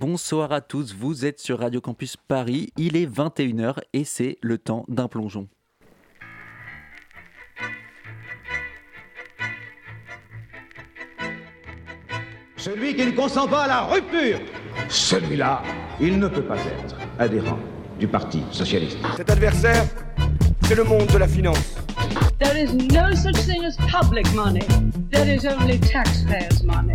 Bonsoir à tous, vous êtes sur Radio Campus Paris, il est 21h et c'est le temps d'un plongeon. Celui qui ne consent pas à la rupture, celui-là, il ne peut pas être adhérent du Parti socialiste. Cet adversaire, c'est le monde de la finance. There is no such thing as public money. There is only taxpayers' money.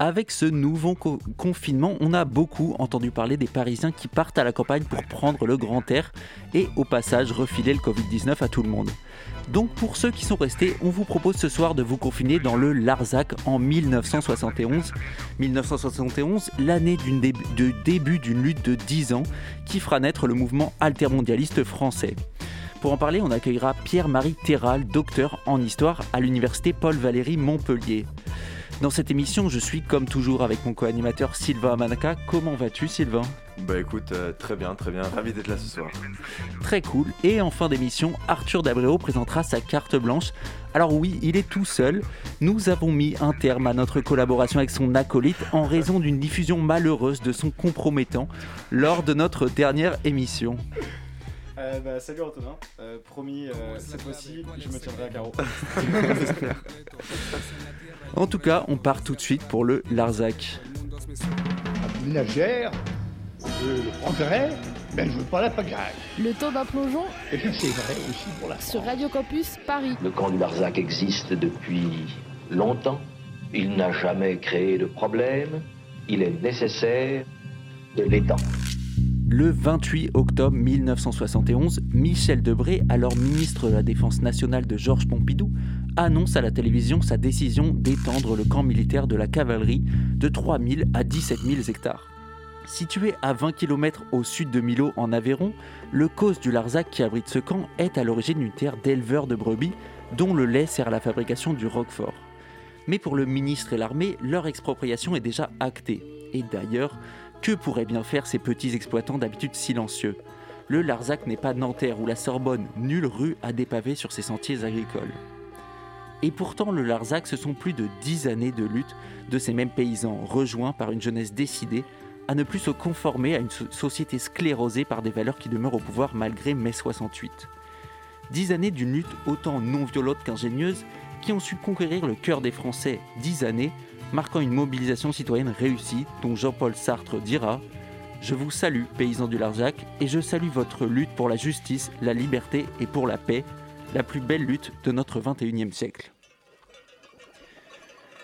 Avec ce nouveau co- confinement, on a beaucoup entendu parler des Parisiens qui partent à la campagne pour prendre le grand air et au passage refiler le Covid-19 à tout le monde. Donc pour ceux qui sont restés, on vous propose ce soir de vous confiner dans le Larzac en 1971. 1971, l'année de début d'une lutte de 10 ans qui fera naître le mouvement altermondialiste français. Pour en parler, on accueillera Pierre-Marie Terral, docteur en histoire à l'université Paul-Valéry Montpellier. Dans cette émission, je suis comme toujours avec mon co-animateur Sylvain Amanaka. Comment vas-tu Sylvain? Bah écoute, euh, très bien, très bien, ravi d'être là ce soir. Très cool. Et en fin d'émission, Arthur Dabréo présentera sa carte blanche. Alors oui, il est tout seul. Nous avons mis un terme à notre collaboration avec son acolyte en raison d'une diffusion malheureuse de son compromettant lors de notre dernière émission. Euh, bah, salut Antonin, Euh, promis, euh, cette fois-ci, je me tiendrai à carreau. En tout cas, on part tout de suite pour le Larzac. ménagère, euh, le progrès, ben je veux pas la pagaille. Le temps d'un plongeon Et puis c'est vrai aussi pour la sur Radio Campus Paris. Le camp du Larzac existe depuis longtemps. Il n'a jamais créé de problème. Il est nécessaire de l'étendre. Le 28 octobre 1971, Michel Debré, alors ministre de la Défense nationale de Georges Pompidou, annonce à la télévision sa décision d'étendre le camp militaire de la cavalerie de 3000 à 17 000 hectares. Situé à 20 km au sud de Millau en Aveyron, le cause du Larzac qui abrite ce camp est à l'origine d'une terre d'éleveurs de brebis dont le lait sert à la fabrication du roquefort. Mais pour le ministre et l'armée, leur expropriation est déjà actée. Et d'ailleurs, que pourraient bien faire ces petits exploitants d'habitude silencieux? Le Larzac n'est pas Nanterre ou la Sorbonne, nulle rue à dépaver sur ses sentiers agricoles. Et pourtant, le Larzac, ce sont plus de dix années de lutte de ces mêmes paysans, rejoints par une jeunesse décidée à ne plus se conformer à une so- société sclérosée par des valeurs qui demeurent au pouvoir malgré mai 68. Dix années d'une lutte autant non violente qu'ingénieuse qui ont su conquérir le cœur des Français. Dix années marquant une mobilisation citoyenne réussie dont Jean-Paul Sartre dira Je vous salue, paysans du Larzac, et je salue votre lutte pour la justice, la liberté et pour la paix, la plus belle lutte de notre 21e siècle.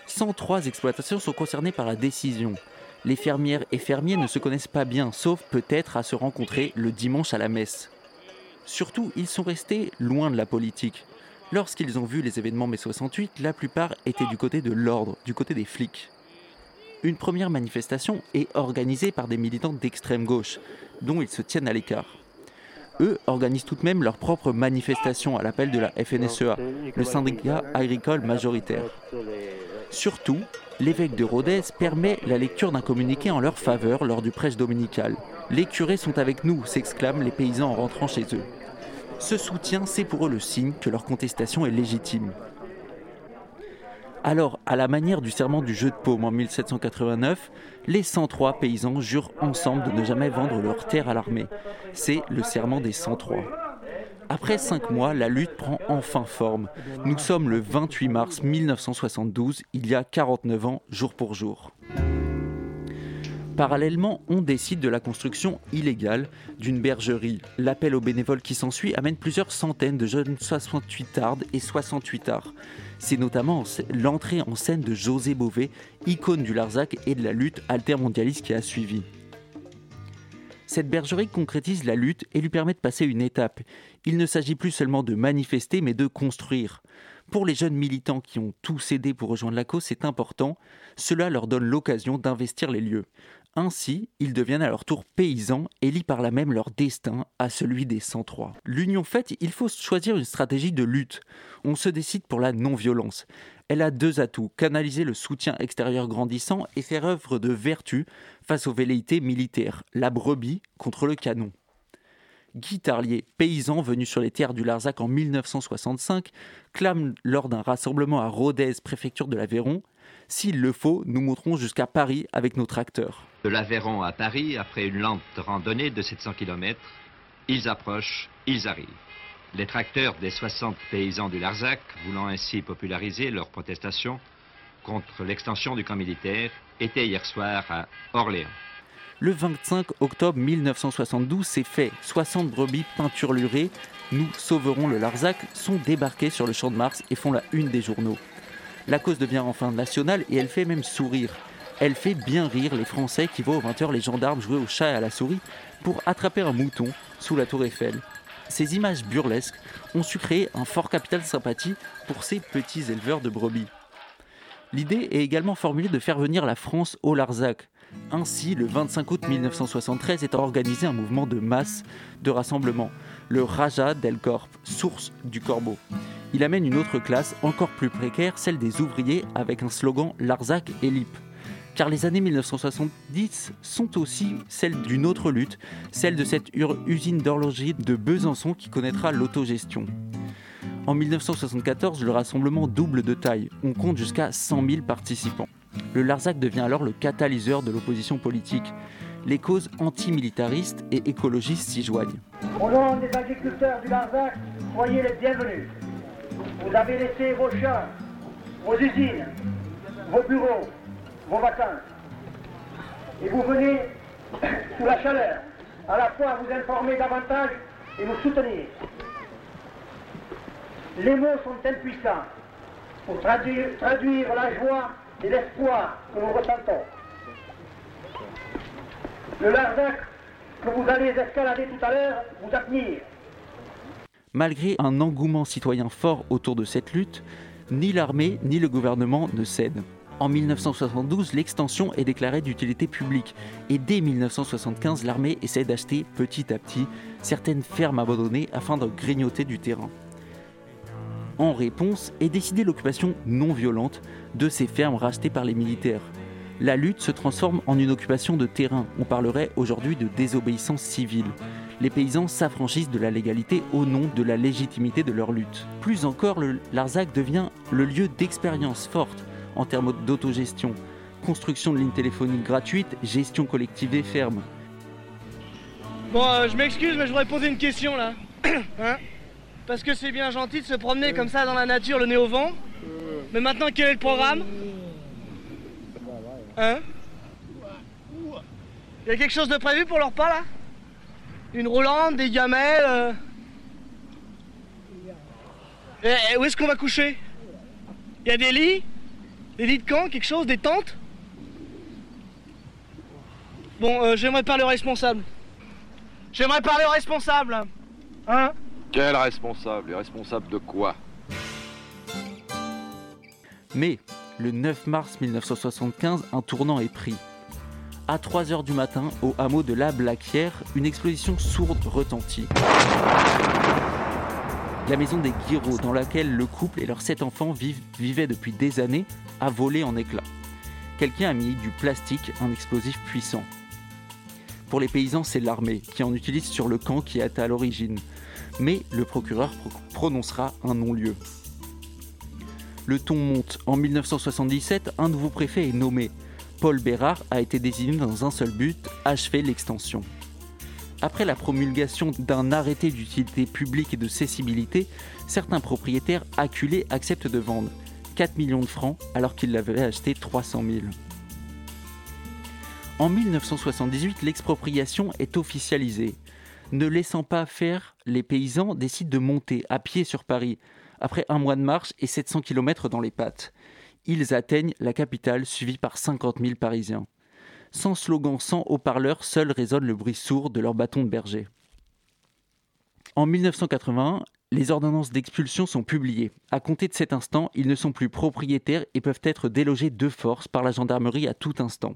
103 exploitations sont concernées par la décision. Les fermières et fermiers ne se connaissent pas bien, sauf peut-être à se rencontrer le dimanche à la messe. Surtout, ils sont restés loin de la politique. Lorsqu'ils ont vu les événements mai 68, la plupart étaient du côté de l'ordre, du côté des flics. Une première manifestation est organisée par des militants d'extrême gauche, dont ils se tiennent à l'écart. Eux organisent tout de même leur propre manifestation à l'appel de la FNSEA, le syndicat agricole majoritaire. Surtout, l'évêque de Rodez permet la lecture d'un communiqué en leur faveur lors du prêche dominical. Les curés sont avec nous, s'exclament les paysans en rentrant chez eux. Ce soutien, c'est pour eux le signe que leur contestation est légitime. Alors, à la manière du serment du jeu de paume en 1789, les 103 paysans jurent ensemble de ne jamais vendre leurs terres à l'armée. C'est le serment des 103. Après cinq mois, la lutte prend enfin forme. Nous sommes le 28 mars 1972, il y a 49 ans, jour pour jour. Parallèlement, on décide de la construction illégale d'une bergerie. L'appel aux bénévoles qui s'ensuit amène plusieurs centaines de jeunes 68 ardes et 68 arts. C'est notamment l'entrée en scène de José Bové, icône du Larzac et de la lutte altermondialiste qui a suivi. Cette bergerie concrétise la lutte et lui permet de passer une étape. Il ne s'agit plus seulement de manifester, mais de construire. Pour les jeunes militants qui ont tout cédé pour rejoindre la cause, c'est important. Cela leur donne l'occasion d'investir les lieux. Ainsi, ils deviennent à leur tour paysans et lient par là même leur destin à celui des 103. L'union faite, il faut choisir une stratégie de lutte. On se décide pour la non-violence. Elle a deux atouts, canaliser le soutien extérieur grandissant et faire œuvre de vertu face aux velléités militaires, la brebis contre le canon. Guy Tarlier, paysan venu sur les terres du Larzac en 1965, clame lors d'un rassemblement à Rodez, préfecture de l'Aveyron S'il le faut, nous monterons jusqu'à Paris avec nos tracteurs. De l'Aveyron à Paris, après une lente randonnée de 700 km, ils approchent, ils arrivent. Les tracteurs des 60 paysans du Larzac, voulant ainsi populariser leur protestation contre l'extension du camp militaire, étaient hier soir à Orléans. Le 25 octobre 1972, c'est fait. 60 brebis peinturlurées, nous sauverons le Larzac, sont débarquées sur le champ de Mars et font la une des journaux. La cause devient enfin nationale et elle fait même sourire. Elle fait bien rire les Français qui voient aux 20h les gendarmes jouer au chat et à la souris pour attraper un mouton sous la tour Eiffel. Ces images burlesques ont su créer un fort capital de sympathie pour ces petits éleveurs de brebis. L'idée est également formulée de faire venir la France au Larzac. Ainsi, le 25 août 1973 est organisé un mouvement de masse de rassemblement, le Raja del Corp, source du corbeau. Il amène une autre classe encore plus précaire, celle des ouvriers, avec un slogan Larzac et Lip. Car les années 1970 sont aussi celles d'une autre lutte, celle de cette usine d'horlogerie de Besançon qui connaîtra l'autogestion. En 1974, le rassemblement double de taille. On compte jusqu'à 100 000 participants. Le Larzac devient alors le catalyseur de l'opposition politique. Les causes antimilitaristes et écologistes s'y joignent. Au nom des agriculteurs du Larzac, soyez les bienvenus. Vous avez laissé vos champs, vos usines, vos bureaux, vos vacances. Et vous venez, sous la chaleur, à la fois vous informer davantage et nous soutenir. Les mots sont impuissants pour traduire la joie et l'espoir que nous ressentons. Le Larzac que vous allez escalader tout à l'heure vous admire. Malgré un engouement citoyen fort autour de cette lutte, ni l'armée ni le gouvernement ne cèdent. En 1972, l'extension est déclarée d'utilité publique et dès 1975, l'armée essaie d'acheter petit à petit certaines fermes abandonnées afin de grignoter du terrain. En réponse est décidée l'occupation non violente de ces fermes rachetées par les militaires. La lutte se transforme en une occupation de terrain. On parlerait aujourd'hui de désobéissance civile. Les paysans s'affranchissent de la légalité au nom de la légitimité de leur lutte. Plus encore, le Larzac devient le lieu d'expérience forte en termes d'autogestion. Construction de lignes téléphoniques gratuites, gestion collective des fermes. Bon, euh, je m'excuse, mais je voudrais poser une question là. hein? Parce que c'est bien gentil de se promener comme ça dans la nature, le nez au vent. Mais maintenant, quel est le programme Hein Il y a quelque chose de prévu pour leur pas là Une roulante, des gamelles euh... et, et où est-ce qu'on va coucher Il y a des lits Des lits de camp, quelque chose, des tentes Bon, euh, j'aimerais parler au responsable. J'aimerais parler au responsable. Hein Quel responsable Et responsable de quoi? Mais le 9 mars 1975, un tournant est pris. À 3h du matin, au hameau de la Blaquière, une explosion sourde retentit. La maison des Guiraud, dans laquelle le couple et leurs sept enfants vivaient depuis des années, a volé en éclats. Quelqu'un a mis du plastique, un explosif puissant. Pour les paysans, c'est l'armée qui en utilise sur le camp qui est à l'origine. Mais le procureur pro- prononcera un non-lieu. Le ton monte. En 1977, un nouveau préfet est nommé. Paul Bérard a été désigné dans un seul but, achever l'extension. Après la promulgation d'un arrêté d'utilité publique et de cessibilité, certains propriétaires acculés acceptent de vendre 4 millions de francs alors qu'ils l'avaient acheté 300 000. En 1978, l'expropriation est officialisée. Ne laissant pas faire, les paysans décident de monter à pied sur Paris, après un mois de marche et 700 km dans les pattes. Ils atteignent la capitale suivis par 50 000 Parisiens. Sans slogan, sans haut-parleur, seul résonne le bruit sourd de leur bâton de berger. En 1981, les ordonnances d'expulsion sont publiées. À compter de cet instant, ils ne sont plus propriétaires et peuvent être délogés de force par la gendarmerie à tout instant.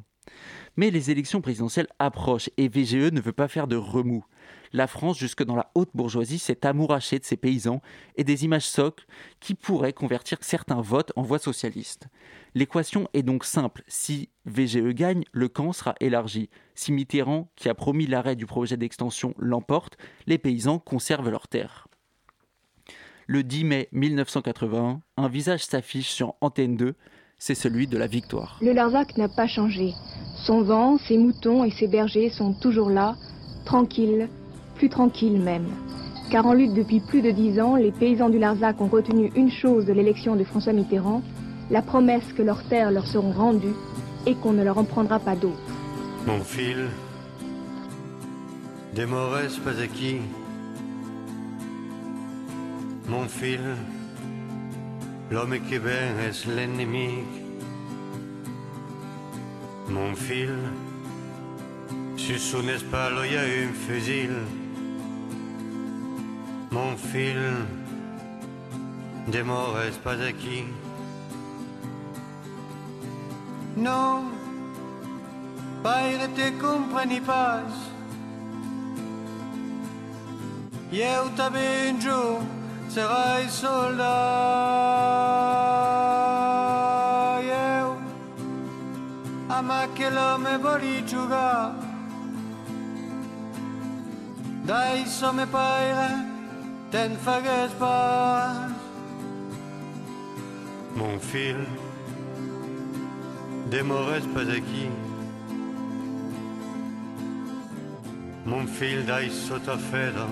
Mais les élections présidentielles approchent et VGE ne veut pas faire de remous. La France, jusque dans la haute bourgeoisie, s'est amourachée de ses paysans et des images socles qui pourraient convertir certains votes en voix socialistes. L'équation est donc simple. Si VGE gagne, le camp sera élargi. Si Mitterrand, qui a promis l'arrêt du projet d'extension, l'emporte, les paysans conservent leurs terres. Le 10 mai 1981, un visage s'affiche sur Antenne 2, c'est celui de la victoire. Le Larzac n'a pas changé. Son vent, ses moutons et ses bergers sont toujours là, tranquilles, plus tranquilles même. Car en lutte depuis plus de dix ans, les paysans du Larzac ont retenu une chose de l'élection de François Mitterrand, la promesse que leurs terres leur seront rendues et qu'on ne leur en prendra pas d'autres. Mon fil, demores pas aquí. Mon fil, l'homme qui vient est l'ennemi. Mon fil, sur son espal il y a un fusil. Mon fil, demores pas aquí. Non, Pare te compreni pas. Eu te benjo, serai soldat. Eu, ama che l'home voli giocare. Dai some pare, ten fagues pas. Mon fil, demores pas aquí. Mon fil dai sotto feda,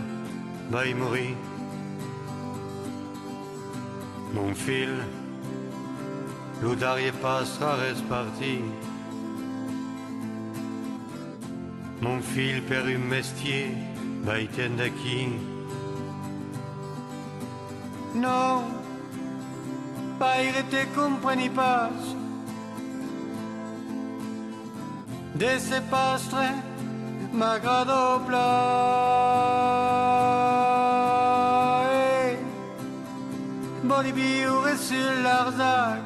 vai morì. Mon fil, l'oudarie passera reste parti. Mon fil per un mestier, vai qui. Non, pas te compreni pas. De se pastre, m'agrado plai Voli viure sur l'Arzac.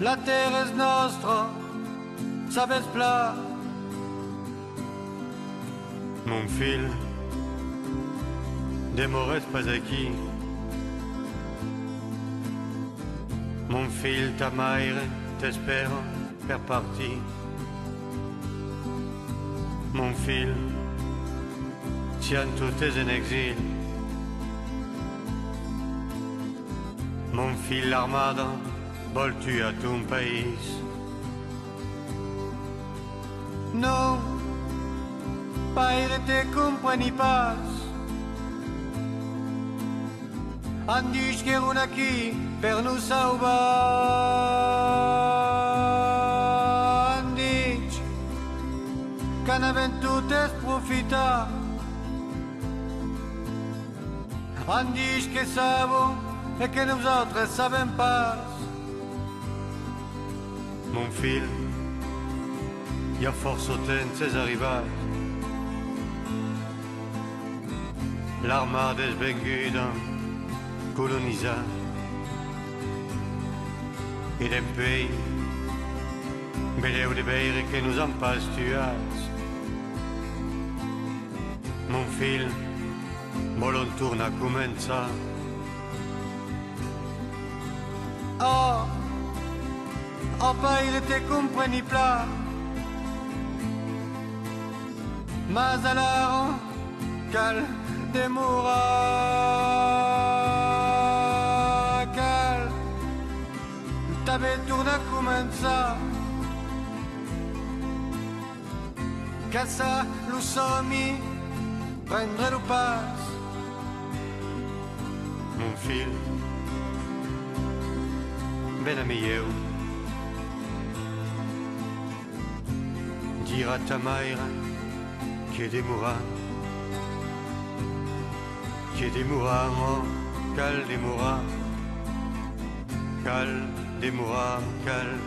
La terre est nostra, sapes pla. Mon fil, demores pas aquí Mon fil, ta mère t'espère per partir mon fil, tiens tout est en exil. Mon fil, l'armada, vol-tu à ton pays? Non, pas te compreni pas. Han dit que un aquí per nous salvar. Han dit que es. Han dit que que nosaltres sabem pas. Mon fil, hi ha força temps és arribat. L'armada és venguda, colonitzat. I d'empei, vedeu de veure que nos pas tuats. Mon fil, volen tornar a començar. Oh, oh pare te compreni pla. Mas alors, cal demorar, a començar. Caçar lo somni, prendre lo pas. Mon fil, ben ami eu. Dire à ta mère que demourà, que demourà, oh, cal demourà, cal des mouracales,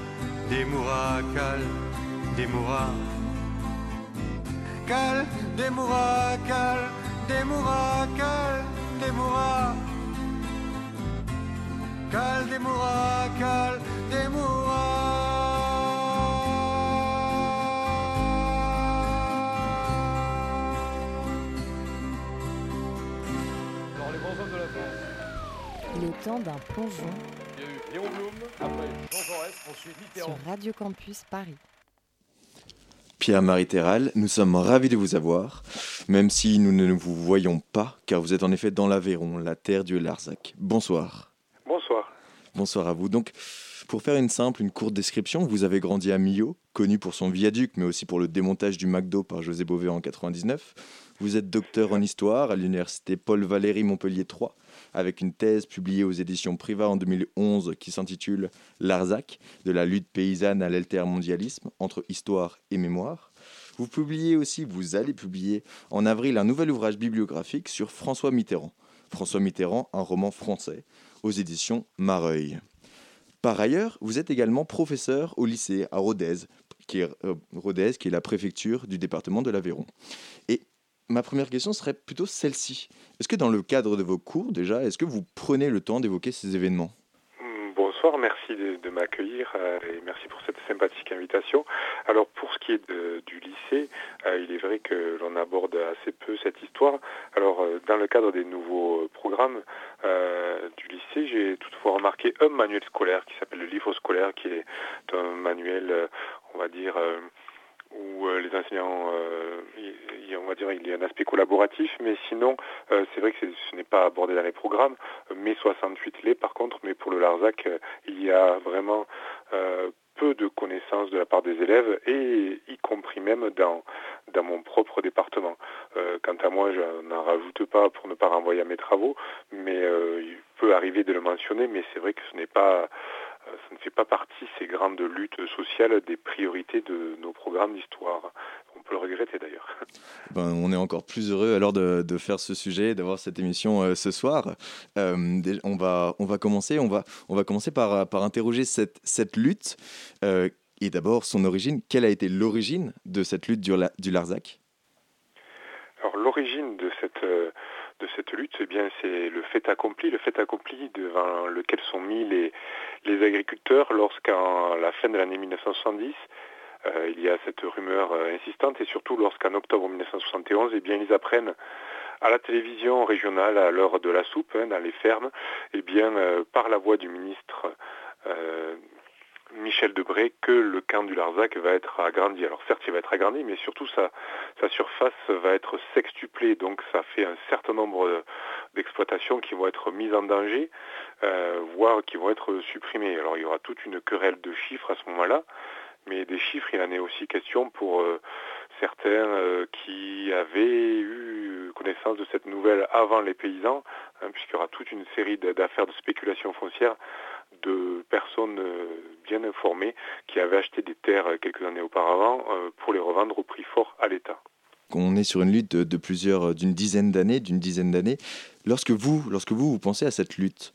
des mouracales, des mouracales, des mouracales, des mouracales, des mouracales, des mouracales, des mouracales. Le temps d'un plongeon après Jean Jaurès, ensuite Mitterrand. Sur Radio Campus Paris. Pierre-Marie Terral, nous sommes ravis de vous avoir, même si nous ne vous voyons pas, car vous êtes en effet dans l'Aveyron, la terre du Larzac. Bonsoir. Bonsoir. Bonsoir à vous. Donc, pour faire une simple, une courte description, vous avez grandi à Millau, connu pour son viaduc, mais aussi pour le démontage du McDo par José Bové en 99. Vous êtes docteur en histoire à l'université Paul Valéry Montpellier 3, avec une thèse publiée aux éditions Privat en 2011 qui s'intitule L'Arzac, de la lutte paysanne à l'altermondialisme, entre histoire et mémoire. Vous publiez aussi, vous allez publier en avril un nouvel ouvrage bibliographique sur François Mitterrand. François Mitterrand, un roman français, aux éditions Mareuil. Par ailleurs, vous êtes également professeur au lycée à Rodez, qui est, euh, Rodez, qui est la préfecture du département de l'Aveyron. Et ma première question serait plutôt celle-ci. Est-ce que dans le cadre de vos cours, déjà, est-ce que vous prenez le temps d'évoquer ces événements? Bonsoir, merci de, m'accueillir euh, et merci pour cette sympathique invitation. Alors pour ce qui est du lycée, euh, il est vrai que l'on aborde assez peu cette histoire. Alors euh, dans le cadre des nouveaux programmes du lycée, j'ai toutefois remarqué un manuel scolaire qui s'appelle le livre scolaire, qui est un manuel, on va dire, où euh, les enseignants, euh, on va dire, il y a un aspect collaboratif, mais sinon, euh, c'est vrai que ce n'est pas abordé dans les programmes. Mai 68 l'est, par contre, mais pour le Larzac, il y a vraiment peu de connaissances de la part des élèves, et y compris même dans, dans mon propre département. Euh, quant à moi, je n'en rajoute pas pour ne pas renvoyer à mes travaux, mais euh, il peut arriver de le mentionner, mais c'est vrai que ce n'est pas ça ne fait pas partie, ces grandes luttes sociales, des priorités de nos programmes d'histoire. On peut le regretter d'ailleurs. Ben, on est encore plus heureux alors de, de faire ce sujet, d'avoir cette émission euh, ce soir. Euh, on, va, on va commencer, on va, on va commencer par, par interroger cette, cette lutte. Euh, et d'abord, son origine. Quelle a été l'origine de cette lutte du, La- du Larzac? Alors l'origine de cette euh, de cette lutte, eh bien c'est le fait accompli, le fait accompli devant lequel sont mis les agriculteurs lorsqu'à la fin de l'année 1970 euh, il y a cette rumeur euh, insistante et surtout lorsqu'en octobre 1971, eh bien ils apprennent à la télévision régionale à l'heure de la soupe hein, dans les fermes, eh bien euh, par la voix du ministre Michel Debré que le camp du Larzac va être agrandi. Alors certes, il va être agrandi, mais surtout sa, surface va être sextuplée. Donc ça fait un certain nombre d'exploitations qui vont être mises en danger, euh, voire qui vont être supprimées. Alors il y aura toute une querelle de chiffres à ce moment-là, mais des chiffres, il en est aussi question pour euh, certains euh, qui avaient eu connaissance de cette nouvelle avant les paysans, hein, puisqu'il y aura toute une série d'affaires de spéculation foncière de personnes euh, bien informées qui avaient acheté des terres euh, quelques années auparavant euh, pour les revendre au prix fort à l'État. On est sur une lutte de, de plusieurs, d'une dizaine d'années, d'une dizaine d'années. Lorsque vous, lorsque vous, vous pensez à cette lutte,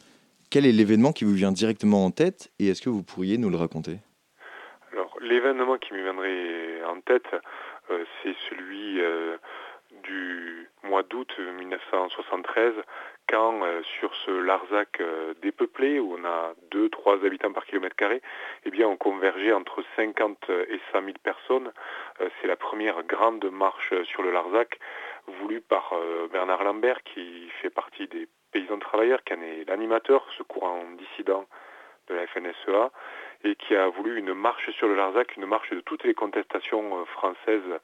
quel est l'événement qui vous vient directement en tête et est-ce que vous pourriez nous le raconter? Alors l'événement qui me viendrait en tête, euh, c'est celui euh, du mois d'août 1973, quand euh, sur ce Larzac euh, dépeuplé, où on a 2-3 habitants par kilomètre carré, eh bien on convergeait entre 50 et 100 000 personnes. Euh, c'est la première grande marche sur le Larzac, voulue par euh, Bernard Lambert, qui fait partie des paysans travailleurs, qui en est l'animateur, ce courant dissident de la FNSEA, et qui a voulu une marche sur le Larzac, une marche de toutes les contestations euh, françaises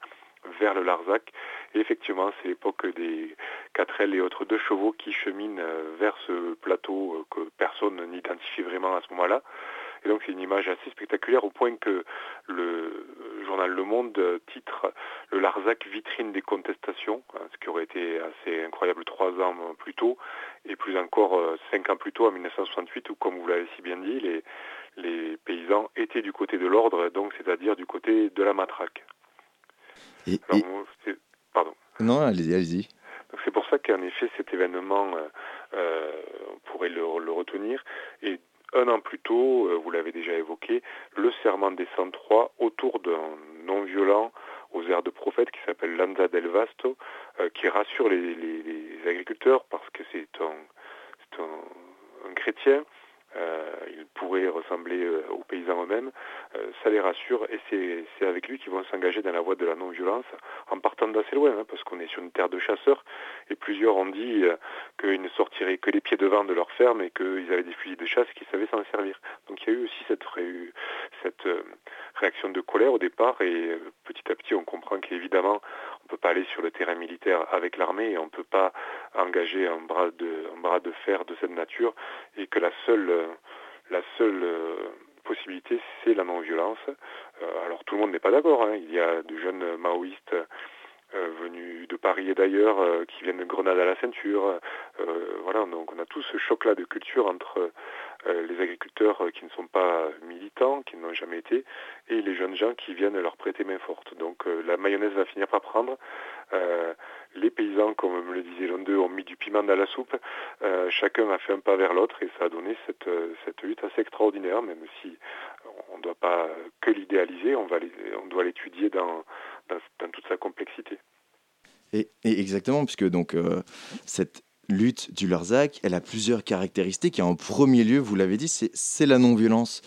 vers le Larzac. Et effectivement, c'est l'époque des 4L et autres deux chevaux qui cheminent euh, vers ce plateau euh, que personne n'identifie vraiment à ce moment-là. Et donc c'est une image assez spectaculaire au point que le journal Le Monde titre le Larzac vitrine des contestations, hein, ce qui aurait été assez incroyable trois ans plus tôt, et plus encore euh, cinq ans plus tôt en 1968 où, comme vous l'avez si bien dit, les, les paysans étaient du côté de l'ordre, donc c'est-à-dire du côté de la matraque. Et, Alors, et- moi, c'est- pardon. Non, allez-y, allez-y. Donc c'est pour ça qu'en effet cet événement, euh, euh, on pourrait le, le retenir. Et un an plus tôt, euh, vous l'avez déjà évoqué, le serment des 103 autour d'un non-violent aux airs de prophète qui s'appelle Lanza del Vasto, qui rassure les, agriculteurs parce que c'est un chrétien. Euh, ressembler aux paysans eux-mêmes, ça les rassure et c'est avec lui qu'ils vont s'engager dans la voie de la non-violence en partant d'assez loin, hein, parce qu'on est sur une terre de chasseurs et plusieurs ont dit qu'ils ne sortiraient que les pieds devant de leur ferme et qu'ils avaient des fusils de chasse et qu'ils savaient s'en servir. Donc il y a eu aussi cette, cette réaction de colère au départ et petit à petit on comprend qu'évidemment on ne peut pas aller sur le terrain militaire avec l'armée et on ne peut pas engager un bras de, un bras de fer de cette nature et que la seule, la seule possibilité c'est la non-violence. Euh, alors tout le monde n'est pas d'accord, hein. il y a de jeunes maoïstes euh, venus de Paris et d'ailleurs, euh, qui viennent de Grenade à la ceinture. voilà, donc on a tout ce choc-là de culture entre les agriculteurs qui ne sont pas militants, qui n'ont jamais été, et les jeunes gens qui viennent leur prêter main forte. Donc la mayonnaise va finir par prendre. les paysans, comme me le disait l'un d'eux, ont mis du piment dans la soupe. chacun a fait un pas vers l'autre et ça a donné cette, cette lutte assez extraordinaire, même si on ne doit pas que l'idéaliser, on, on doit l'étudier dans, dans, toute sa complexité. Et, exactement, puisque donc euh, cette lutte du Larzac, elle a plusieurs caractéristiques. Et en premier lieu, vous l'avez dit, c'est la non-violence.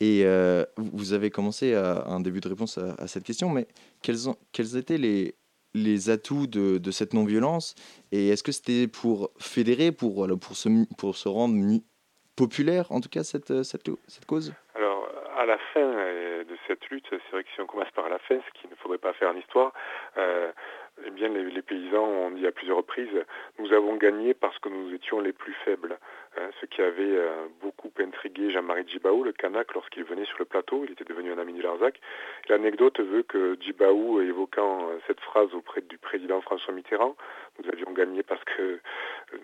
Et euh, vous avez commencé à, un début de réponse à, cette question, mais quels, étaient les, atouts de, cette non-violence? Et est-ce que c'était pour fédérer, pour, pour, se, pour se rendre populaire, en tout cas, cette cause? Alors, à la fin euh, de cette lutte, c'est vrai que si on commence par la fin, ce qu'il ne faudrait pas faire en histoire, euh, eh bien les, paysans ont dit à plusieurs reprises, nous avons gagné parce que nous étions les plus faibles. Hein, ce qui avait euh, beaucoup intrigué Jean-Marie Djibaou, le Kanak, lorsqu'il venait sur le plateau, il était devenu un ami du Larzac. L'anecdote veut que Djibaou, évoquant cette phrase auprès du président François Mitterrand, nous avions gagné parce que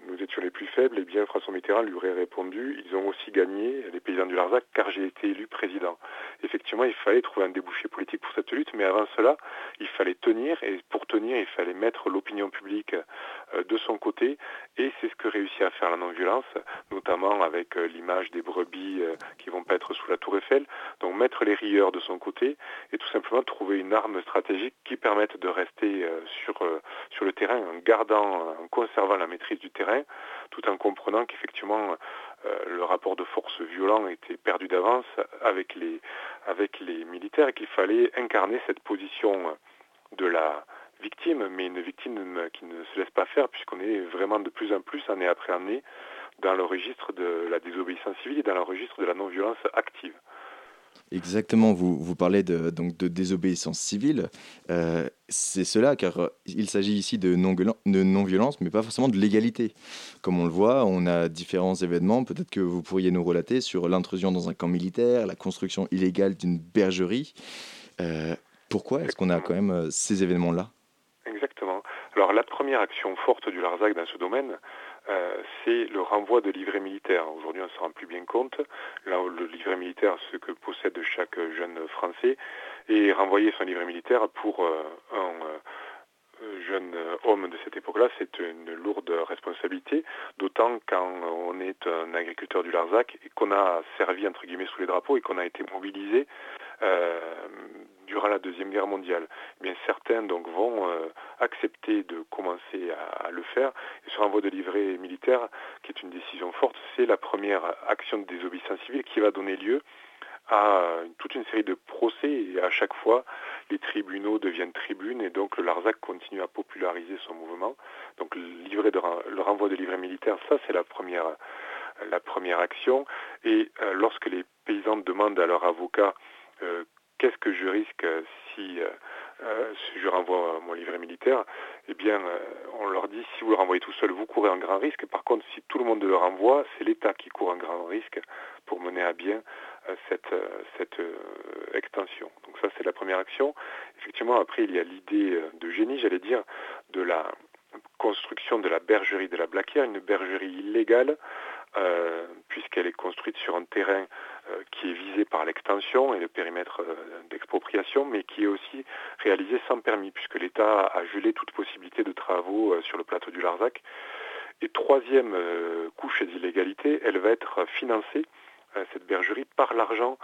nous étions les plus faibles, et bien François Mitterrand lui aurait répondu, ils ont aussi gagné, les paysans du Larzac, car j'ai été élu président. Effectivement, il fallait trouver un débouché politique pour cette lutte, mais avant cela, il fallait tenir, et pour tenir, il fallait mettre l'opinion publique de son côté, et c'est ce que réussit à faire la non-violence, notamment avec euh, l'image des brebis euh, qui vont paître sous la tour Eiffel, donc mettre les rieurs de son côté, et tout simplement trouver une arme stratégique qui permette de rester sur, sur le terrain en gardant, en conservant la maîtrise du terrain, tout en comprenant qu'effectivement euh, le rapport de force violent était perdu d'avance avec les, avec les militaires et qu'il fallait incarner cette position de la victime, mais une victime qui ne se laisse pas faire puisqu'on est vraiment de plus en plus, année après année, dans le registre de la désobéissance civile et dans le registre de la non-violence active. Exactement, vous, vous parlez de, donc de désobéissance civile. Euh, c'est cela, car euh, il s'agit ici de non-violence, mais pas forcément de légalité. Comme on le voit, on a différents événements. Peut-être que vous pourriez nous relater sur l'intrusion dans un camp militaire, la construction illégale d'une bergerie. Euh, pourquoi est-ce qu'on a quand même ces événements-là? Exactement. Alors la première action forte du Larzac dans ce domaine, euh, c'est le renvoi de livrets militaires. Aujourd'hui, on ne se rend plus bien compte. Là, le livret militaire, ce que possède chaque jeune Français, et renvoyer son livret militaire pour euh, un euh, jeune homme de cette époque-là, c'est une lourde responsabilité, d'autant quand on est un agriculteur du Larzac et qu'on a servi entre guillemets sous les drapeaux et qu'on a été mobilisé durant la Deuxième Guerre mondiale. Eh bien, certains donc vont euh, accepter de commencer à, le faire. Et ce renvoi de livret militaire, qui est une décision forte, c'est la première action de désobéissance civile qui va donner lieu à toute une série de procès et à chaque fois les tribunaux deviennent tribunes et donc le Larzac continue à populariser son mouvement. Donc de, le renvoi de livret militaire, ça c'est la première, la première action. Et euh, lorsque les paysans demandent à leur avocat euh, qu'est-ce que je risque si, euh, euh, si, je renvoie mon livret militaire? Eh bien, on leur dit, si vous le renvoyez tout seul, vous courez un grand risque. Par contre, si tout le monde le renvoie, c'est l'État qui court un grand risque pour mener à bien cette, extension. Donc ça, c'est la première action. Effectivement, après, il y a l'idée de génie, j'allais dire, de la construction de la bergerie de la Blaquière, une bergerie illégale, puisqu'elle est construite sur un terrain qui est visé par l'extension et le périmètre euh, d'expropriation, mais qui est aussi réalisé sans permis, puisque l'État a gelé toute possibilité de travaux euh, sur le plateau du Larzac. Et troisième couche d'illégalité, elle va être financée cette bergerie par l'argent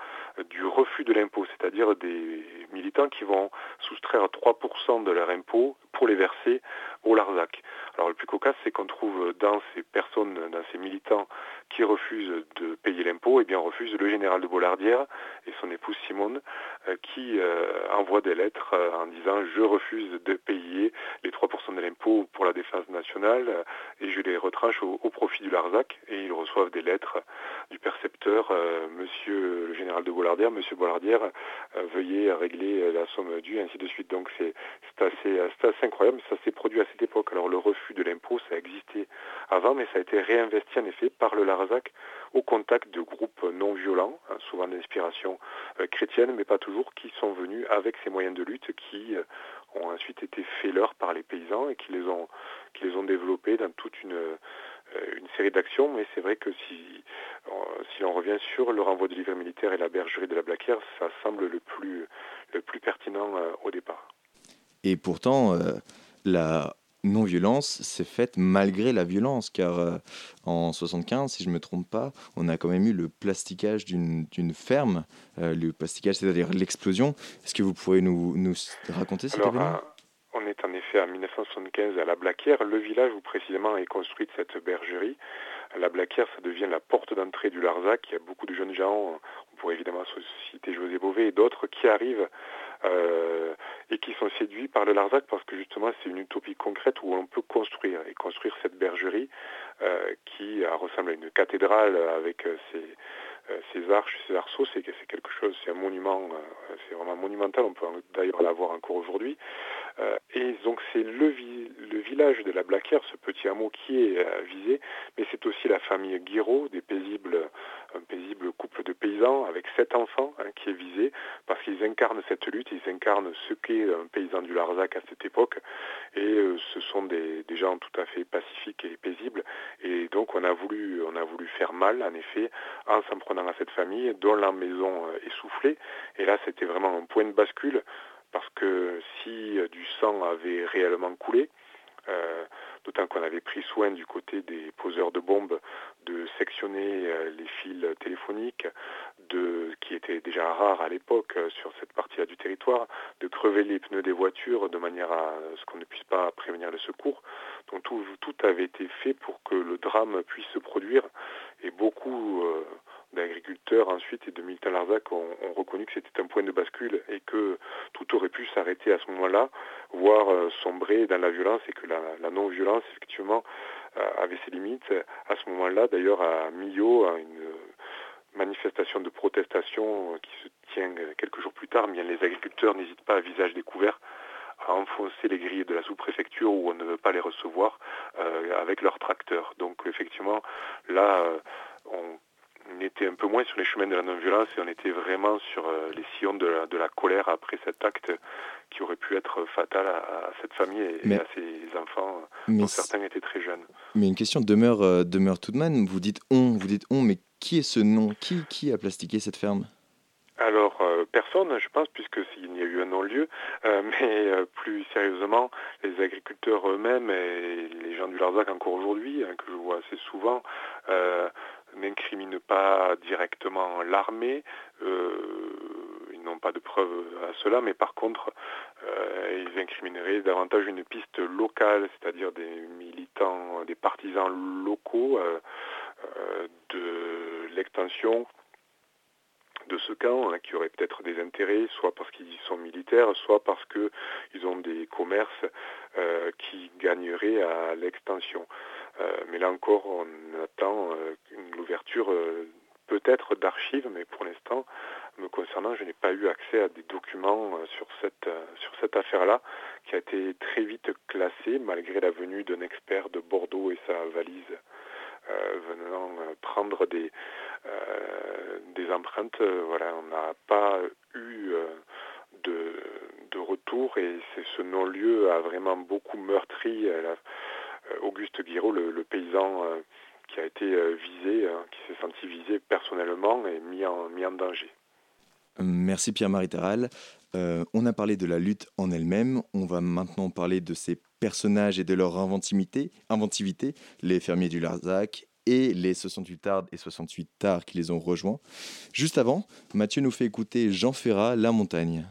du refus de l'impôt, c'est-à-dire des militants qui vont soustraire 3% de leur impôt pour les verser au Larzac. Alors le plus cocasse, c'est qu'on trouve dans ces personnes, dans ces militants qui refusent de payer l'impôt, et eh bien on refuse le général de Bollardière et son épouse Simone, qui envoient des lettres en disant je refuse de payer les 3% de l'impôt pour la défense nationale et je les retranche au, profit du Larzac et ils reçoivent des lettres du percepteur, monsieur le général de Bollardière, monsieur Bollardière, veuillez régler la somme due, ainsi de suite. Donc c'est assez, assez incroyable, ça s'est produit à cette époque. Alors le refus de l'impôt, ça existait avant, mais ça a été réinvesti en effet par le Larzac au contact de groupes non violents, hein, souvent d'inspiration euh, chrétienne, mais pas toujours, qui sont venus avec ces moyens de lutte qui euh, ont ensuite été faits leur par les paysans et qui les ont, qui les ont développés dans toute une, euh, une série d'actions. Mais c'est vrai que si, si on revient sur le renvoi de livres militaires et la bergerie de la Blaquière, ça semble le plus, le plus pertinent au départ. Et pourtant, la non-violence s'est faite malgré la violence, car euh, en 75, si je ne me trompe pas, on a quand même eu le plasticage d'une ferme, euh, le plasticage, c'est-à-dire l'explosion. Est-ce que vous pourriez nous, nous raconter cet événement? euh, On est en effet en 1975 à La Blaquière. Le village où précisément est construite cette bergerie. La Blaquière, ça devient la porte d'entrée du Larzac. Il y a beaucoup de jeunes gens, on pourrait évidemment citer José Bové et d'autres qui arrivent euh, et qui sont séduits par le Larzac parce que justement c'est une utopie concrète où on peut construire et construire cette bergerie euh, qui ressemble à une cathédrale avec euh, ses, arches, ces arceaux, c'est quelque chose, c'est un monument, c'est vraiment monumental, on peut d'ailleurs l'avoir encore aujourd'hui. et donc c'est le, le, village de la Blaquière, ce petit hameau qui est visé, mais c'est aussi la famille Guiraud, des paisibles, un paisible couple de paysans avec sept enfants hein, qui est visé parce qu'ils incarnent cette lutte, ils incarnent ce qu'est un paysan du Larzac à cette époque et euh, ce sont des, gens tout à fait pacifiques et paisibles et donc on a voulu on a voulu faire mal en effet en s'en prenant à cette famille dont la maison euh, est soufflée et là c'était vraiment un point de bascule parce que si euh, du sang avait réellement coulé d'autant qu'on avait pris soin du côté des poseurs de bombes de sectionner euh, les fils téléphoniques, de, qui étaient déjà rares à l'époque euh, sur cette partie-là du territoire, de crever les pneus des voitures de manière à ce qu'on ne puisse pas prévenir le secours. Donc tout, tout avait été fait pour que le drame puisse se produire et beaucoup d'agriculteurs ensuite et de militants Larzac ont, reconnu que c'était un point de bascule et que tout aurait pu s'arrêter à ce moment-là, voire euh, sombrer dans la violence et que la, non-violence effectivement euh, avait ses limites. À ce moment-là, d'ailleurs, à Millau, une manifestation de protestation qui se tient quelques jours plus tard, bien les agriculteurs n'hésitent pas à visage découvert à enfoncer les grilles de la sous-préfecture où on ne veut pas les recevoir euh, avec leurs tracteurs. Donc effectivement, là, on on était un peu moins sur les chemins de la non-violence et on était vraiment sur euh, les sillons de la, colère après cet acte qui aurait pu être fatal à, cette famille et, à ses enfants, dont certains étaient très jeunes. Mais une question demeure, euh, demeure tout de même. Vous dites on, vous dites on, mais qui est ce nom? Qui, qui a plastiqué cette ferme? Alors, euh, personne, je pense, puisque s'il y a eu un non-lieu, mais plus sérieusement, les agriculteurs eux-mêmes et les gens du Larzac encore aujourd'hui, hein, que je vois assez souvent, n'incrimine pas directement l'armée. Euh, ils n'ont pas de preuves à cela, mais par contre, euh, ils incrimineraient davantage une piste locale, c'est-à-dire des militants, des partisans locaux euh, de l'extension de ce camp hein, qui auraient peut-être des intérêts, soit parce qu'ils sont militaires, soit parce qu'ils ont des commerces qui gagneraient à l'extension. Euh, mais là encore, on attend euh, l'ouverture euh, peut-être d'archives, mais pour l'instant, me concernant, je n'ai pas eu accès à des documents sur cette, sur cette affaire-là, qui a été très vite classée, malgré la venue d'un expert de Bordeaux et sa valise venant prendre des, des empreintes. voilà, on n'a pas eu de, de, retour et ce non-lieu a vraiment beaucoup meurtri euh, Auguste Guiraud, le, paysan euh, qui a été euh, visé, qui s'est senti visé personnellement et mis en, danger. Merci Pierre-Marie Taral. on a parlé de la lutte en elle-même. On va maintenant parler de ces personnages et de leur inventivité, les fermiers du Larzac et les 68 Tardes et 68 Tards qui les ont rejoints. Juste avant, Mathieu nous fait écouter Jean Ferrat, La Montagne.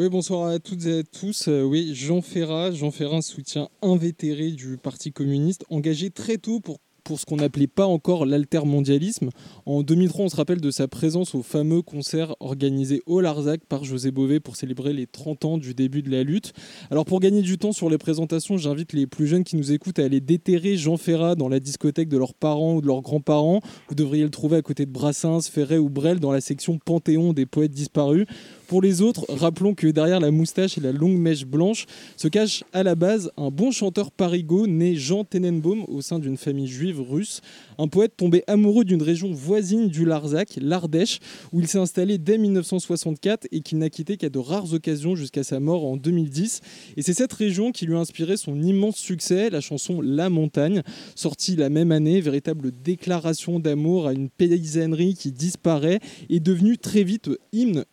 Oui, bonsoir à toutes et à tous. Euh, oui, Jean Ferrat, Jean Ferrat soutient invétéré du Parti communiste, engagé très tôt pour pour ce qu'on n'appelait pas encore l'altermondialisme. En 2003, on se rappelle de sa présence au fameux concert organisé au Larzac par José Bové pour célébrer les 30 ans du début de la lutte. Alors pour gagner du temps sur les présentations, j'invite les plus jeunes qui nous écoutent à aller déterrer Jean Ferrat dans la discothèque de leurs parents ou de leurs grands-parents. Vous devriez le trouver à côté de Brassens, Ferret ou Brel dans la section Panthéon des poètes disparus. Pour les autres, rappelons que derrière la moustache et la longue mèche blanche se cache à la base un bon chanteur parigot né Jean Tenenbaum au sein d'une famille juive russe, un poète tombé amoureux d'une région voisine du Larzac, l'Ardèche, où il s'est installé dès 1964 et qu'il n'a quitté qu'à de rares occasions jusqu'à sa mort en 2010. Et c'est cette région qui lui a inspiré son immense succès, la chanson La Montagne, sortie la même année, véritable déclaration d'amour à une paysannerie qui disparaît, et devenue très vite hymne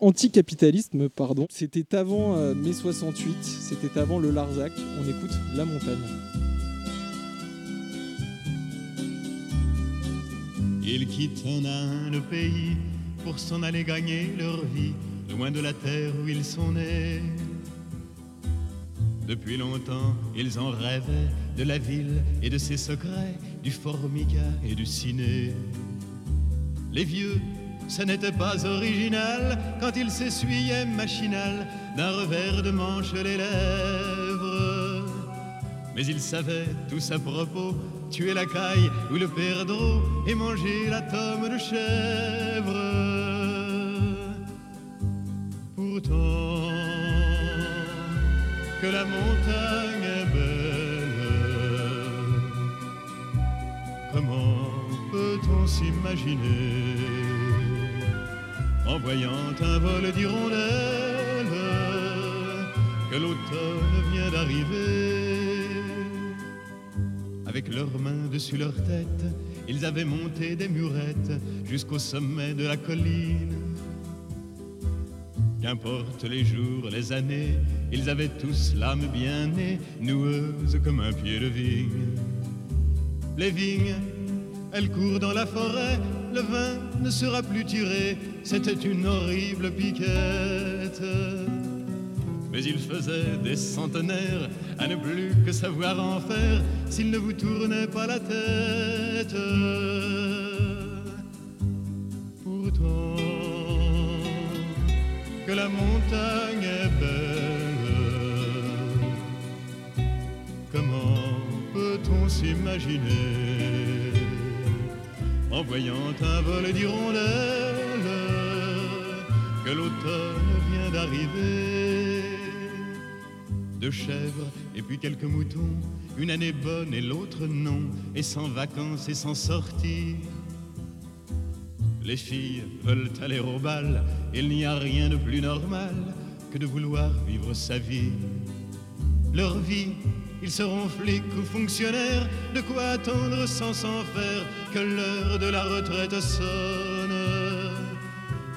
anticapitalisme, pardon. C'était avant euh, mai 68, c'était avant le Larzac. On écoute La Montagne. Ils quittent un le pays pour s'en aller gagner leur vie, loin de la terre où ils sont nés. Depuis longtemps, ils en rêvaient de la ville et de ses secrets, du formica et du ciné. Les vieux ce n'était pas original quand il s'essuyait machinal d'un revers de manche les lèvres. Mais il savait tous à propos tuer la caille ou le perdreau et manger la tome de chèvre. Pourtant, que la montagne est belle, comment peut-on s'imaginer en voyant un vol d'hirondelles que l'automne vient d'arriver. Avec leurs mains dessus leur tête, ils avaient monté des murettes jusqu'au sommet de la colline. Qu'importe les jours, les années, ils avaient tous l'âme bien née, noueuse comme un pied de vigne. Les vignes, elles courent dans la forêt, le vin ne sera plus tiré, c'était une horrible piquette. Mais il faisait des centenaires à ne plus que savoir en faire s'il ne vous tournait pas la tête. Pourtant, que la montagne est belle, comment peut-on s'imaginer en voyant un vol d'hirondelles que l'automne vient d'arriver. Deux chèvres et puis quelques moutons, une année bonne et l'autre non, et sans vacances et sans sortie. Les filles veulent aller au bal, il n'y a rien de plus normal que de vouloir vivre sa vie. Leur vie ils seront flics ou fonctionnaires, de quoi attendre sans s'en faire que l'heure de la retraite sonne.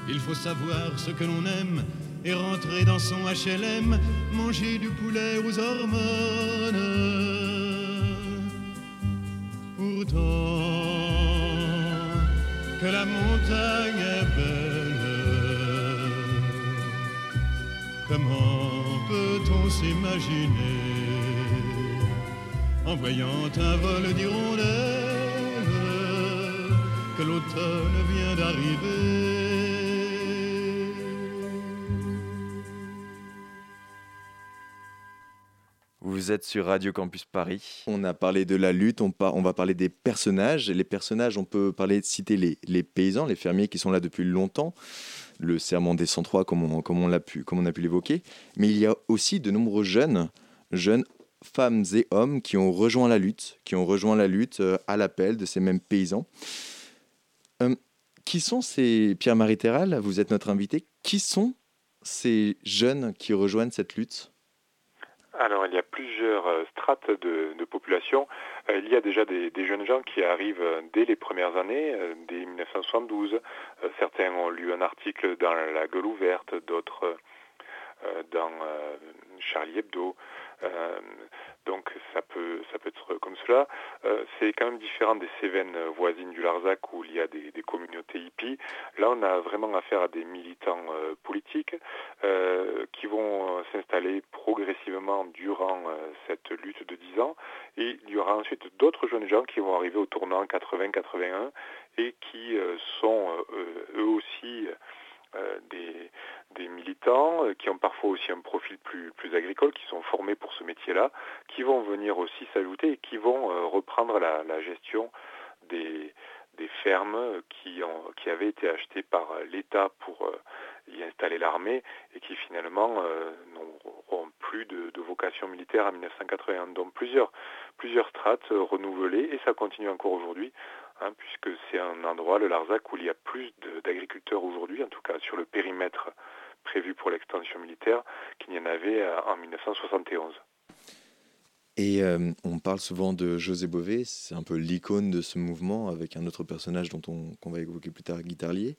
Il faut savoir ce que l'on aime et rentrer dans son HLM, manger du poulet aux hormones. Pourtant, que la montagne est belle, comment peut-on s'imaginer en voyant un vol d'hirondelles que l'automne vient d'arriver. Vous êtes sur Radio Campus Paris. On a parlé de la lutte, on, on va parler des personnages. Les personnages, on peut parler, citer les, les, paysans, les fermiers qui sont là depuis longtemps. Le serment des 103, comme on, comme on, a pu, comme on a pu l'évoquer. Mais il y a aussi de nombreux jeunes, jeunes femmes et hommes qui ont rejoint la lutte, qui ont rejoint la lutte euh, à l'appel de ces mêmes paysans. Euh, qui sont ces, Pierre-Marie Terral, vous êtes notre invité, qui sont ces jeunes qui rejoignent cette lutte? Alors, il y a plusieurs euh, de, population. il y a déjà des, jeunes gens qui arrivent dès les premières années, dès 1972. certains ont lu un article dans La Gueule ouverte, d'autres dans Charlie Hebdo. Euh, donc ça peut, être comme cela. Euh, c'est quand même différent des Cévennes voisines du Larzac où il y a des, communautés hippies. Là, on a vraiment affaire à des militants politiques qui vont s'installer progressivement durant cette lutte de 10 ans. Et il y aura ensuite d'autres jeunes gens qui vont arriver au tournant 80-81 et qui sont eux aussi des, des, militants qui ont parfois aussi un profil plus, plus agricole, qui sont formés pour ce métier-là, qui vont venir aussi s'ajouter et qui vont reprendre la, gestion des, fermes qui, ont, qui avaient été achetées par l'État pour y installer l'armée et qui finalement n'auront plus de, vocation militaire en 1981. Donc plusieurs, plusieurs strates renouvelées et ça continue encore aujourd'hui. Hein, puisque c'est un endroit, le Larzac, où il y a plus d'agriculteurs aujourd'hui, en tout cas sur le qu'il n'y en avait en 1971. Et euh, on parle souvent de José Bové, c'est un peu l'icône de ce mouvement, avec un autre personnage dont on qu'on va évoquer plus tard, Guitarlier.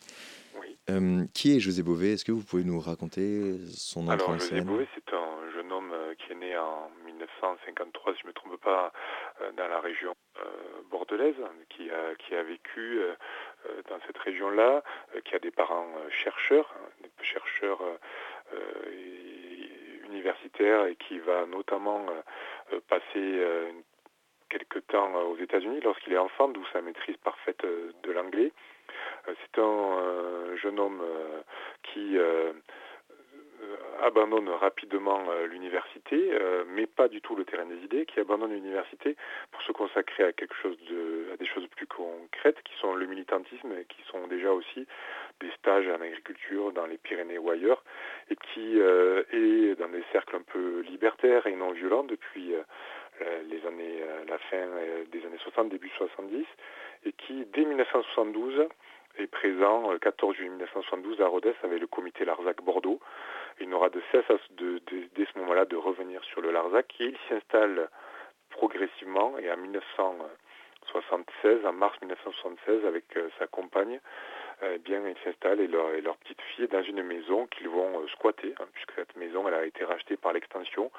Oui. Euh, qui est José Bové? Est-ce que vous pouvez nous raconter son entrée en José scène? Bové, c'est un jeune homme euh, qui est né en 1953, si je ne me trompe pas, euh, dans la région euh, bordelaise, qui a, qui a vécu euh, dans cette région-là, qui a des parents chercheurs, hein, des chercheurs et qui va notamment passer quelques temps aux États-Unis lorsqu'il est enfant, d'où sa maîtrise parfaite de l'anglais. C'est un jeune homme qui abandonne rapidement l'université, mais pas du tout le terrain des idées, qui abandonne l'université pour se consacrer à quelque chose à des choses plus concrètes, qui sont le militantisme, qui sont déjà aussi des stages en agriculture dans les Pyrénées ou ailleurs, qui euh, est dans des cercles un peu libertaires et non violents depuis euh, les années, euh, la fin des années 60, début 70, et qui, dès 1972, est présent le 14 juillet 1972 à Rodez avec le comité Larzac Bordeaux. Il n'aura de cesse dès ce moment-là de revenir sur le Larzac et il s'y installe progressivement et en 1976, en mars 1976, avec sa compagne, eh bien, ils s'installent et leur, et leur, petite fille dans une maison qu'ils vont euh, squatter, hein, puisque cette maison elle a été rachetée par l'extension.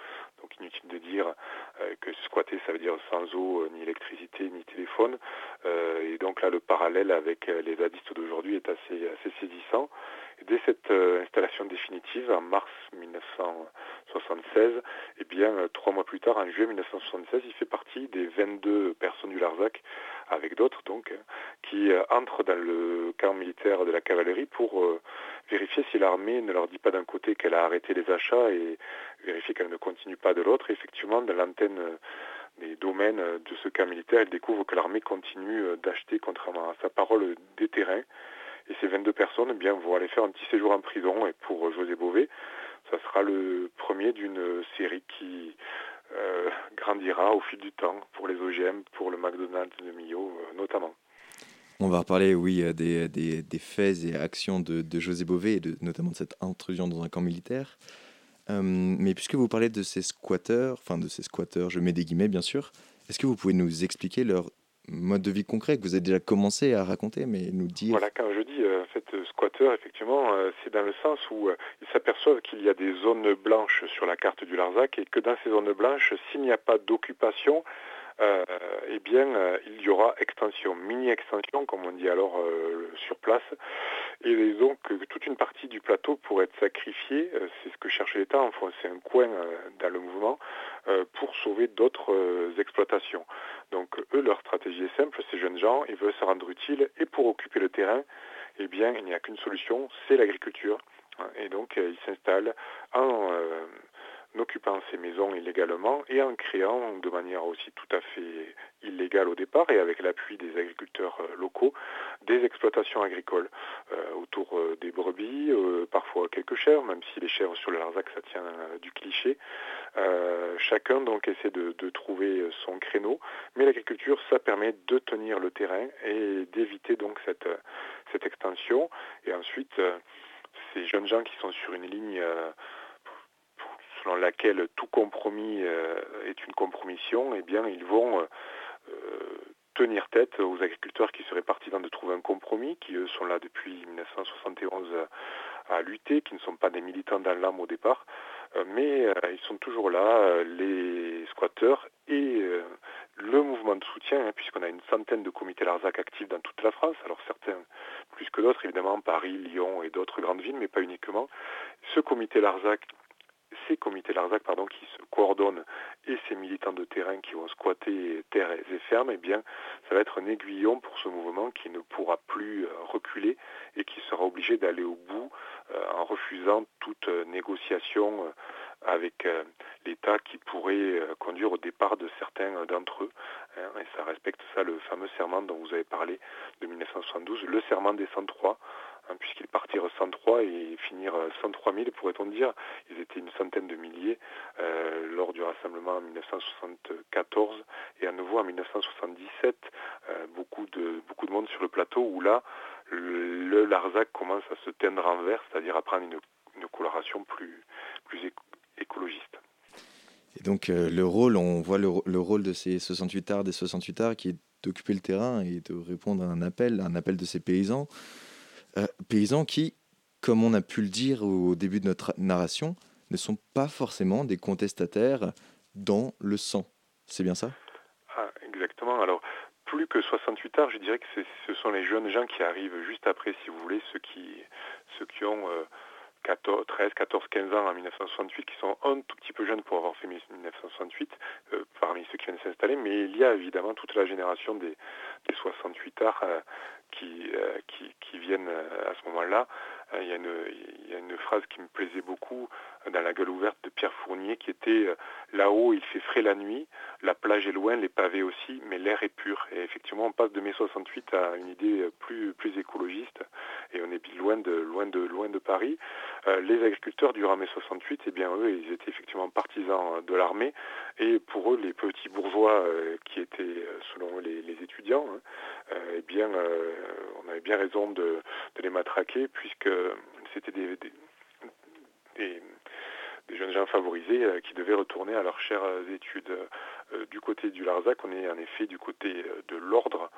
Donc inutile de dire euh, que squatter ça veut dire sans eau, euh, ni électricité, ni téléphone. et donc là le parallèle avec les zadistes d'aujourd'hui est assez, assez saisissant. Dès cette installation définitive, en mars 1976, eh bien, trois mois plus tard, en juillet 1976, il fait partie des 22 personnes du Larzac, avec d'autres donc, qui entrent dans le camp militaire de la cavalerie pour euh, vérifier si l'armée ne leur dit pas d'un côté qu'elle a arrêté les achats et vérifier qu'elle ne continue pas de l'autre. Effectivement, dans l'antenne des domaines de ce camp militaire, elle découvre que l'armée continue d'acheter, contrairement à sa parole, des terrains. Et ces 22 personnes eh bien, vont aller faire un petit séjour en prison. Et pour José Bové, ça sera le premier d'une série qui euh, grandira au fil du temps pour les OGM, pour le McDonald's de Millau euh, notamment. On va reparler, oui, des, des, des, faits et actions de, de José Bové, et de, notamment de cette intrusion dans un camp militaire. Euh, mais puisque vous parlez de ces squatteurs, enfin de ces squatteurs, je mets des guillemets bien sûr, est-ce que vous pouvez nous expliquer leur mode de vie concret que vous avez déjà commencé à raconter, mais nous dire... Voilà, quand je dis fait, squatter, effectivement, euh, c'est dans le sens où euh, ils s'aperçoivent qu'il y a des zones blanches sur la carte du Larzac et que dans ces zones blanches, s'il n'y a pas d'occupation, euh, eh bien, euh, il y aura extension, mini-extension, comme on dit alors sur place. Et donc, toute une partie du plateau pourrait être sacrifiée, c'est ce que cherche l'État, enfoncer un coin dans le mouvement, pour sauver d'autres exploitations. Donc, eux, leur stratégie est simple, ces jeunes gens, ils veulent se rendre utiles, et pour occuper le terrain, eh bien, il n'y a qu'une solution, c'est l'agriculture. Et donc, ils s'installent en occupant ces maisons illégalement et en créant de manière aussi tout à fait illégale au départ et avec l'appui des agriculteurs locaux des exploitations agricoles euh, autour euh, des brebis, euh, parfois quelques chèvres, même si les chèvres sur le Larzac ça tient du cliché. chacun donc essaie de, de trouver son créneau, mais l'agriculture ça permet de tenir le terrain et d'éviter donc cette, cette extension. Et ensuite ces jeunes gens qui sont sur une ligne selon laquelle tout compromis est une compromission, eh bien, ils vont tenir tête aux agriculteurs qui seraient partisans de trouver un compromis, qui eux sont là depuis 1971 à lutter, qui ne sont pas des militants dans l'âme au départ, mais ils sont toujours là, les squatteurs et le mouvement de soutien, hein, puisqu'on a une centaine de comités Larzac actifs dans toute la France, alors certains plus que d'autres, évidemment, Paris, Lyon et d'autres grandes villes, mais pas uniquement. Ce comité Larzac ces comités Larzac pardon, qui se coordonnent et ces militants de terrain qui vont squatter terres et fermes, eh bien, ça va être un aiguillon pour ce mouvement qui ne pourra plus euh, reculer et qui sera obligé d'aller au bout euh, en refusant toute euh, négociation avec l'État qui pourrait conduire au départ de certains d'entre eux. Hein. et ça respecte ça le fameux serment dont vous avez parlé de 1972, le serment des 103 Hein, puisqu'ils partirent 103 et finirent 103 000, pourrait-on dire. Ils étaient une centaine de milliers euh, lors du rassemblement en 1974 et à nouveau en 1977, euh, beaucoup, de, beaucoup de monde sur le plateau où là, le, Larzac commence à se teindre en vert, c'est-à-dire à prendre une, coloration plus, plus écologiste. Et donc euh, le rôle, on voit le, rôle de ces 68 arts, des 68 arts qui est d'occuper le terrain et de répondre à un appel, un appel de ces paysans. Euh, paysans qui, comme on a pu le dire au début de notre narration, ne sont pas forcément des contestataires dans le sang. C'est bien ça? Ah, Exactement. Alors, plus que 68 arts, je dirais que ce sont les jeunes gens qui arrivent juste après, si vous voulez, ceux qui, ceux qui ont 13, 14, 15 ans en 1968, qui sont un tout petit peu jeunes pour avoir fait 1968, euh, parmi ceux qui viennent s'installer, mais il y a évidemment toute la génération des, 68 arts euh, qui, euh, qui, qui, viennent à ce moment-là. Il il y, a une, phrase qui me plaisait beaucoup dans la gueule ouverte de Pierre Fournier qui était Là-haut, il fait frais la nuit, la plage est loin, les pavés aussi, mais l'air est pur. Et effectivement, on passe de mai 68 à une idée plus, plus écologiste et on est loin de, loin de, loin de Paris. les agriculteurs durant mai 68, eh bien, eux, ils étaient effectivement partisans de l'armée et pour eux, les petits bourgeois qui étaient, selon les, les étudiants, hein, eh bien, on avait bien raison de, les matraquer puisque c'était des, des, jeunes gens favorisés euh, qui devaient retourner à leurs chères études. Euh, du côté du Larzac, on est en effet du côté de l'ordre,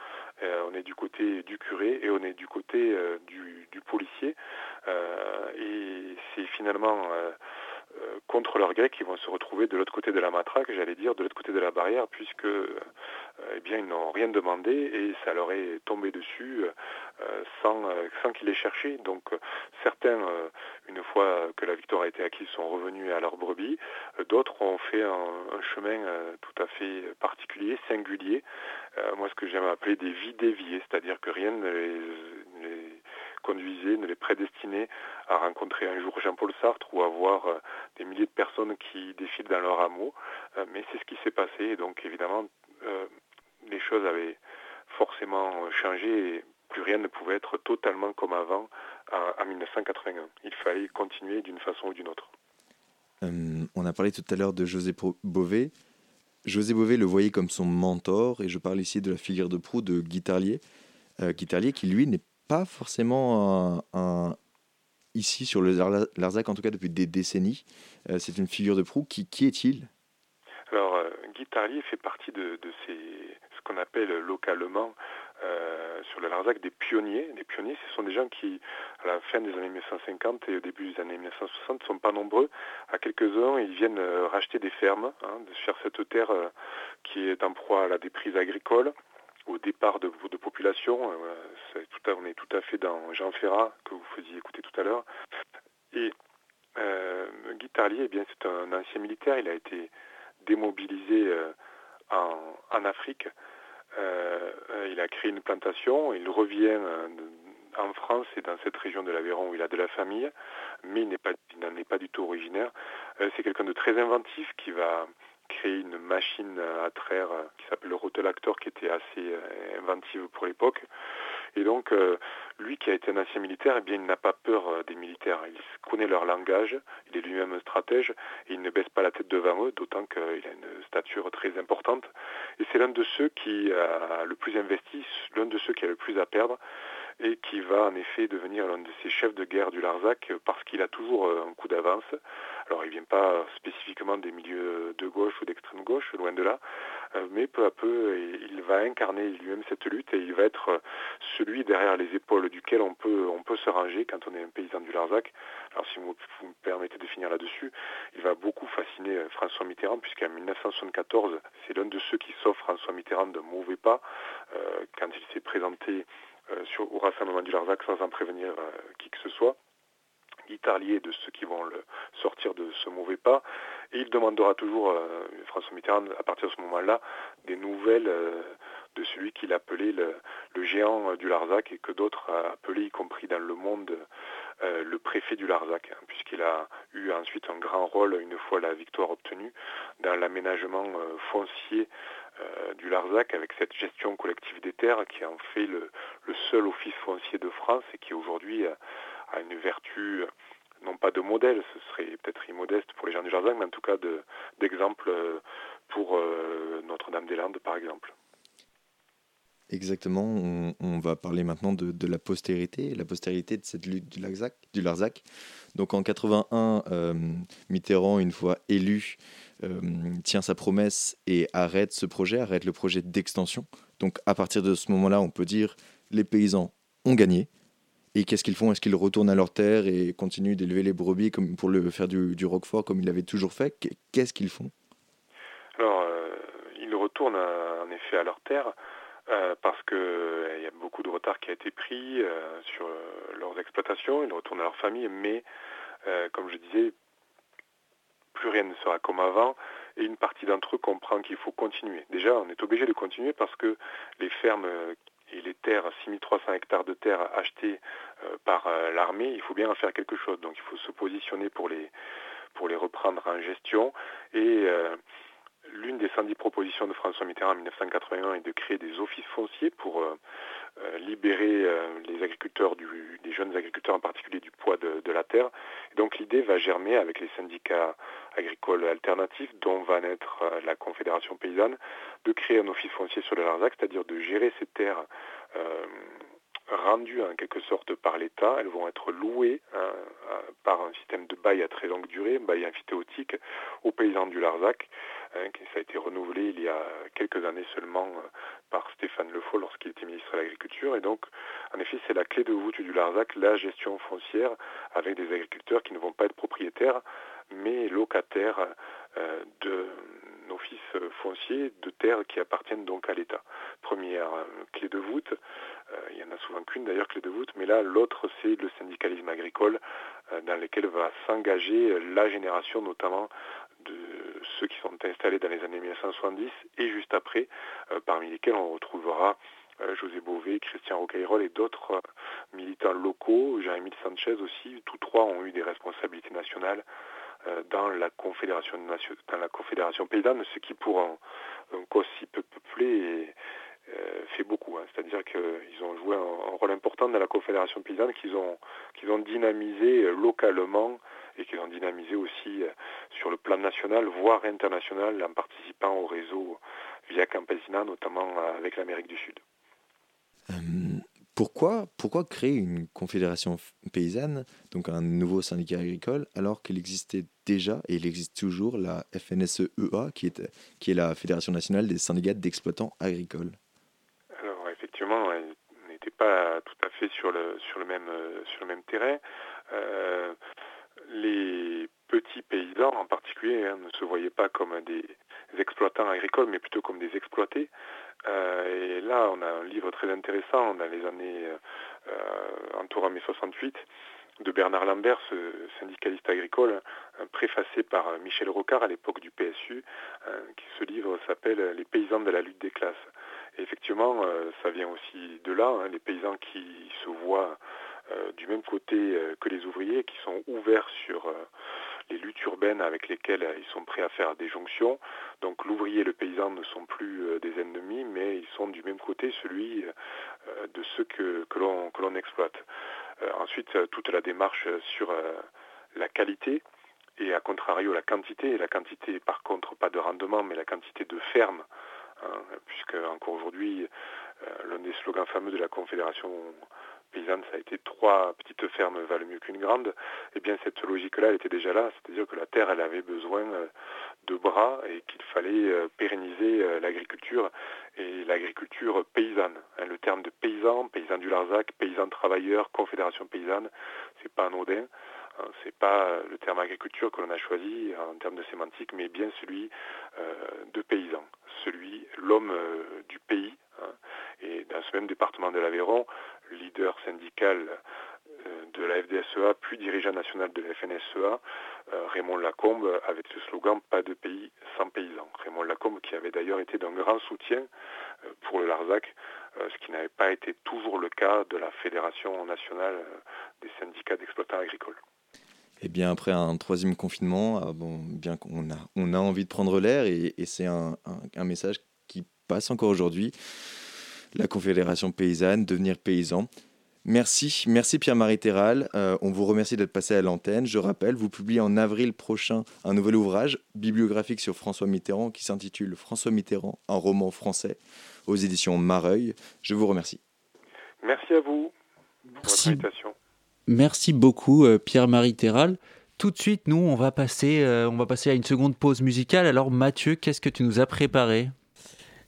euh, on est du côté du curé et on est du côté du, du, policier. et c'est finalement euh, contre leurs grecs qui vont se retrouver de l'autre côté de la matraque, j'allais dire, de l'autre côté de la barrière, puisque euh, eh bien, ils n'ont rien demandé et ça leur est tombé dessus euh, sans, sans qu'ils l'aient cherché. Donc certains, une fois que la victoire a été acquise, sont revenus à leur brebis. D'autres ont fait un, chemin tout à fait particulier, singulier. moi, ce que j'aime appeler des vies déviées, c'est-à-dire que rien ne les conduisait, ne les prédestinait à rencontrer un jour Jean-Paul Sartre ou à voir euh, des milliers de personnes qui défilent dans leur hameau. Euh, mais c'est ce qui s'est passé et donc évidemment euh, les choses avaient forcément changé et plus rien ne pouvait être totalement comme avant en 1981. Il fallait continuer d'une façon ou d'une autre. on a parlé tout à l'heure de José Bové. José Bové le voyait comme son mentor, et je parle ici de la figure de proue de Guitarlier, Guitarlier qui lui n'est pas forcément un, ici sur le Larzac, en tout cas depuis des décennies. Euh, c'est une figure de proue. Qui, qui est-il? Alors, euh, Guy Tarlier fait partie de, ces, ce qu'on appelle localement euh, sur le Larzac des pionniers. Les pionniers, ce sont des gens qui, à la fin des années 1950 et au début des années 1960, ne sont pas nombreux. À quelques-uns, ils viennent racheter des fermes, hein, sur cette terre qui est en proie à la déprise agricole au départ de, de population. Euh, on est tout à fait dans Jean Ferrat, que vous faisiez écouter tout à l'heure. Et euh, Guy Tarlier, eh c'est un ancien militaire. Il a été démobilisé euh, en, Afrique. il a créé une plantation. Il revient en France et dans cette région de l'Aveyron où il a de la famille, mais il n'en est, pas du tout originaire. c'est quelqu'un de très inventif qui va créé une machine à traire euh, qui s'appelle le rotelactor qui était assez euh, inventive pour l'époque. Et donc, euh, lui qui a été un ancien militaire, eh bien, il n'a pas peur des militaires. Il connaît leur langage, il est lui-même stratège, et il ne baisse pas la tête devant eux, d'autant qu'il a une stature très importante. Et c'est l'un de ceux qui a le plus investi, l'un de ceux qui a le plus à perdre, et qui va en effet devenir l'un de ces chefs de guerre du Larzac parce qu'il a toujours un coup d'avance. Alors il ne vient pas spécifiquement des milieux de gauche ou d'extrême gauche, loin de là, mais peu à peu, il va incarner lui-même cette lutte et il va être celui derrière les épaules duquel on peut, se ranger quand on est un paysan du Larzac. Alors si vous, me permettez de finir là-dessus, il va beaucoup fasciner François Mitterrand puisqu'en 1974, c'est l'un de ceux qui sauve François Mitterrand d'un mauvais pas quand il s'est présenté au rassemblement du Larzac sans en prévenir qui que ce soit guitarlier de ceux qui vont le sortir de ce mauvais pas. Et il demandera toujours, euh, François Mitterrand, à partir de ce moment-là, des nouvelles euh, de celui qu'il appelait le, géant du Larzac et que d'autres appelaient, y compris dans le monde, euh, le préfet du Larzac, hein, puisqu'il a eu ensuite un grand rôle, une fois la victoire obtenue, dans l'aménagement foncier du Larzac avec cette gestion collective des terres qui en fait le, le seul office foncier de France et qui aujourd'hui a une vertu, non pas de ce serait peut-être immodeste pour les gens du Larzac, mais en tout cas d'exemple euh, pour euh, Notre-Dame-des-Landes, par exemple. Exactement, on, va parler maintenant de, la postérité, la postérité de cette lutte du Larzac. Du Larzac. Donc en 81, euh, Mitterrand, une fois élu, tient sa promesse et arrête ce projet, arrête le projet d'extension. Donc à partir de ce moment-là, on peut dire les paysans ont gagné, et qu'est-ce qu'ils font? Est-ce qu'ils retournent à leur terre et continuent d'élever les brebis comme pour faire du, roquefort comme ils l'avaient toujours fait? Qu'est-ce qu'ils font? Alors, euh, ils retournent euh, en effet à leur terre euh, parce qu'il il y a beaucoup de retard qui a été pris sur leurs exploitations. Ils retournent à leur famille, mais comme je disais, plus rien ne sera comme avant et une partie d'entre eux comprend qu'il faut continuer. Déjà, on est obligé de continuer parce que les fermes et les terres, 6300 hectares de terres achetées euh, par euh, l'armée, il faut bien en faire quelque chose. Donc il faut se positionner pour les, pour les reprendre en gestion. Et euh, l'une des 110 propositions de François Mitterrand en 1981 est de créer des offices fonciers pour libérer les agriculteurs, du, les jeunes agriculteurs en particulier du poids de, la terre. Donc l'idée va germer avec les syndicats agricoles alternatifs, dont va naître la Confédération paysanne, de créer un office foncier sur le Larzac, c'est-à-dire de gérer ces terres euh, rendues en quelque sorte par l'État. Elles vont être louées hein, par un système de bail à très longue durée, bail amphithéotique, aux paysans du Larzac. Qui ça a été renouvelé il y a quelques années seulement euh, par Stéphane Le Foll lorsqu'il était ministre de l'Agriculture. Et donc, en effet, c'est la clé de voûte du Larzac, la gestion foncière avec des agriculteurs qui ne vont pas être propriétaires, mais locataires euh, de office foncier de terres qui appartiennent donc à l'État. Première euh, clé de voûte, euh, il y en a souvent qu'une d'ailleurs clé de voûte, mais là l'autre c'est le syndicalisme agricole euh, dans lequel va s'engager la génération notamment de sont installés dans les années 1970 et juste après, parmi lesquels on retrouvera José Bové, Christian Rocayrol et d'autres militants locaux, Jérémy Sanchez aussi, tous trois ont eu des responsabilités nationales euh, dans la confédération dans la confédération paysanne, ce qui pour un, cause si peu peuplé euh, fait beaucoup. Hein. C'est-à-dire qu'ils ont joué un, rôle important dans la confédération paysanne, qu'ils ont qu'ils ont dynamisé euh, localement et qu'ils ont dynamisé aussi sur le plan national, voire international, en participant au réseau via Campesina, notamment avec l'Amérique du Sud. Pourquoi, pourquoi créer une confédération paysanne, donc un nouveau syndicat agricole, alors qu'il existait déjà, et il existe toujours, la FNSEA, qui est, qui est la Fédération nationale des syndicats d'exploitants agricoles? Alors effectivement, elle n'était pas tout à fait sur le, sur le, même, sur le même terrain. Euh, les petits paysans en particulier hein, ne se voyaient pas comme des exploitants agricoles, mais plutôt comme des exploités. Euh, et là, on a un livre très intéressant dans les années euh, entourant mai 68 de Bernard Lambert, ce syndicaliste agricole, hein, préfacé par Michel Rocard à l'époque du PSU. Qui, ce livre s'appelle Les paysans de la lutte des classes. Et effectivement, euh, ça vient aussi de là, hein, les paysans qui se voient du même côté que les ouvriers, qui sont ouverts sur les luttes urbaines avec lesquelles ils sont prêts à faire des jonctions. Donc l'ouvrier et le paysan ne sont plus euh, des ennemis, mais ils sont du même côté, celui euh, de ceux que, l'on exploite. Euh, ensuite, toute la démarche sur la qualité et à contrario la quantité. la quantité, par contre, pas de rendement, mais la quantité de fermes, hein, puisque encore aujourd'hui, l'un des slogans fameux de la Confédération paysanne, ça a été trois petites fermes valent mieux qu'une grande, eh bien cette logique-là, elle était déjà là, c'est-à-dire que la terre, elle avait besoin de bras et qu'il fallait pérenniser l'agriculture et l'agriculture paysanne. Hein, le terme de paysan, paysan du Larzac, paysan travailleur, confédération paysanne, c'est pas anodin. Hein, c'est pas le terme agriculture que l'on a choisi en termes de sémantique, mais bien celui de paysan, celui, l'homme du pays. Hein. Et dans ce même département de l'Aveyron, leader syndical euh, de la FDSEA, puis dirigeant national de la FNSEA, euh, Raymond Lacombe, avec ce slogan Pas de pays sans paysans. Raymond Lacombe qui avait d'ailleurs été d'un grand soutien euh, pour le Larzac, ce qui n'avait pas été toujours le cas de la Fédération nationale des syndicats d'exploitants agricoles. Et eh bien après un troisième confinement, ah bon, bien qu'on a, on a envie de prendre l'air et, c'est un, message qui passe encore aujourd'hui. La Confédération paysanne, devenir paysan. Merci, merci Pierre-Marie Terral. Euh, on vous remercie d'être passé à l'antenne. Je rappelle, vous publiez en avril prochain un nouvel ouvrage bibliographique sur François Mitterrand qui s'intitule François Mitterrand, un roman français aux éditions Mareuil. Je vous remercie. Merci à vous merci. Merci beaucoup euh, Pierre-Marie Terral. Tout de suite, nous, on va passer, euh, on va passer à une seconde pause musicale. Alors Mathieu, qu'est-ce que tu nous as préparé?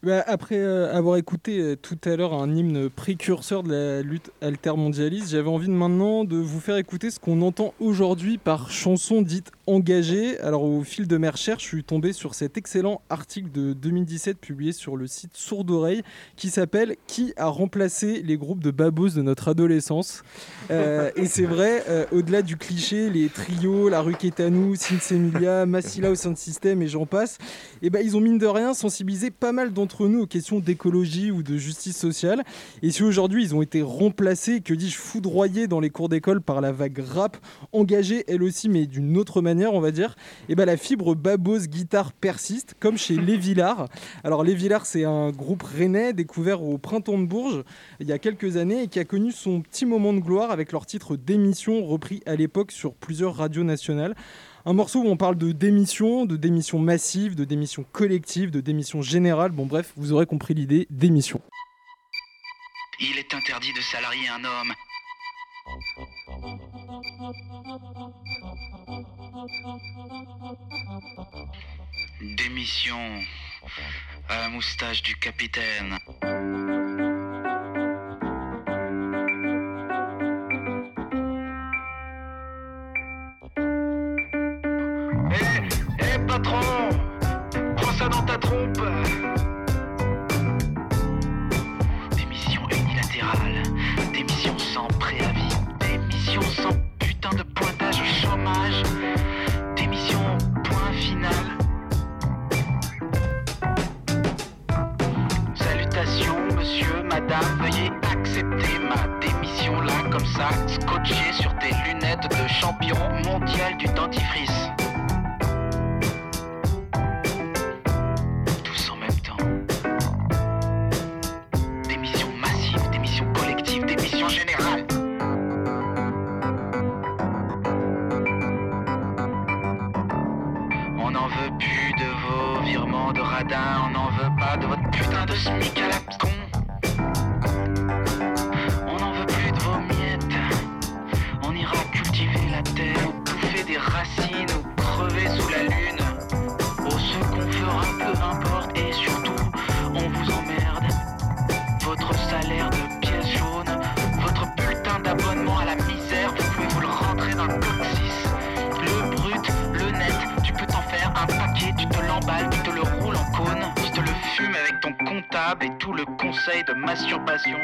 Bah, après euh, avoir écouté tout à l'heure un hymne précurseur de la lutte altermondialiste, j'avais envie maintenant de vous faire écouter ce qu'on entend aujourd'hui par chanson dite engagée. Alors au fil de mes recherches, je suis tombé sur cet excellent article de 2017 publié sur le site Sourd Oreille qui s'appelle Qui a remplacé les groupes de babos de notre adolescence euh, Et c'est vrai, au-delà du cliché, les trios, la rue Kétanou, Emilia, Massila au Sound System et j'en passe, eh ben, ils ont mine de rien sensibilisé pas mal d'entre nous aux questions d'écologie ou de justice sociale. Et si aujourd'hui ils ont été remplacés, que dis-je, foudroyés dans les cours d'école par la vague rap, engagée elle aussi, mais d'une autre manière, on va dire, et eh ben la fibre babose guitare persiste, comme chez Les Villars. Alors Les Villars, c'est un groupe rennais découvert au printemps de Bourges il y a quelques années et qui a connu son petit moment de gloire avec leur titre Démission, repris à l'époque sur plusieurs radios nationales. Un morceau où on parle de démission, de démission massive, de démission collective, de démission générale. Bon bref, vous aurez compris l'idée, démission. Il est interdit de salarier un homme. Démission à la moustache du capitaine. patron, prends ça dans ta trompe. Comme ça, scotché sur tes lunettes de champion mondial du dentifrice. De masturbation.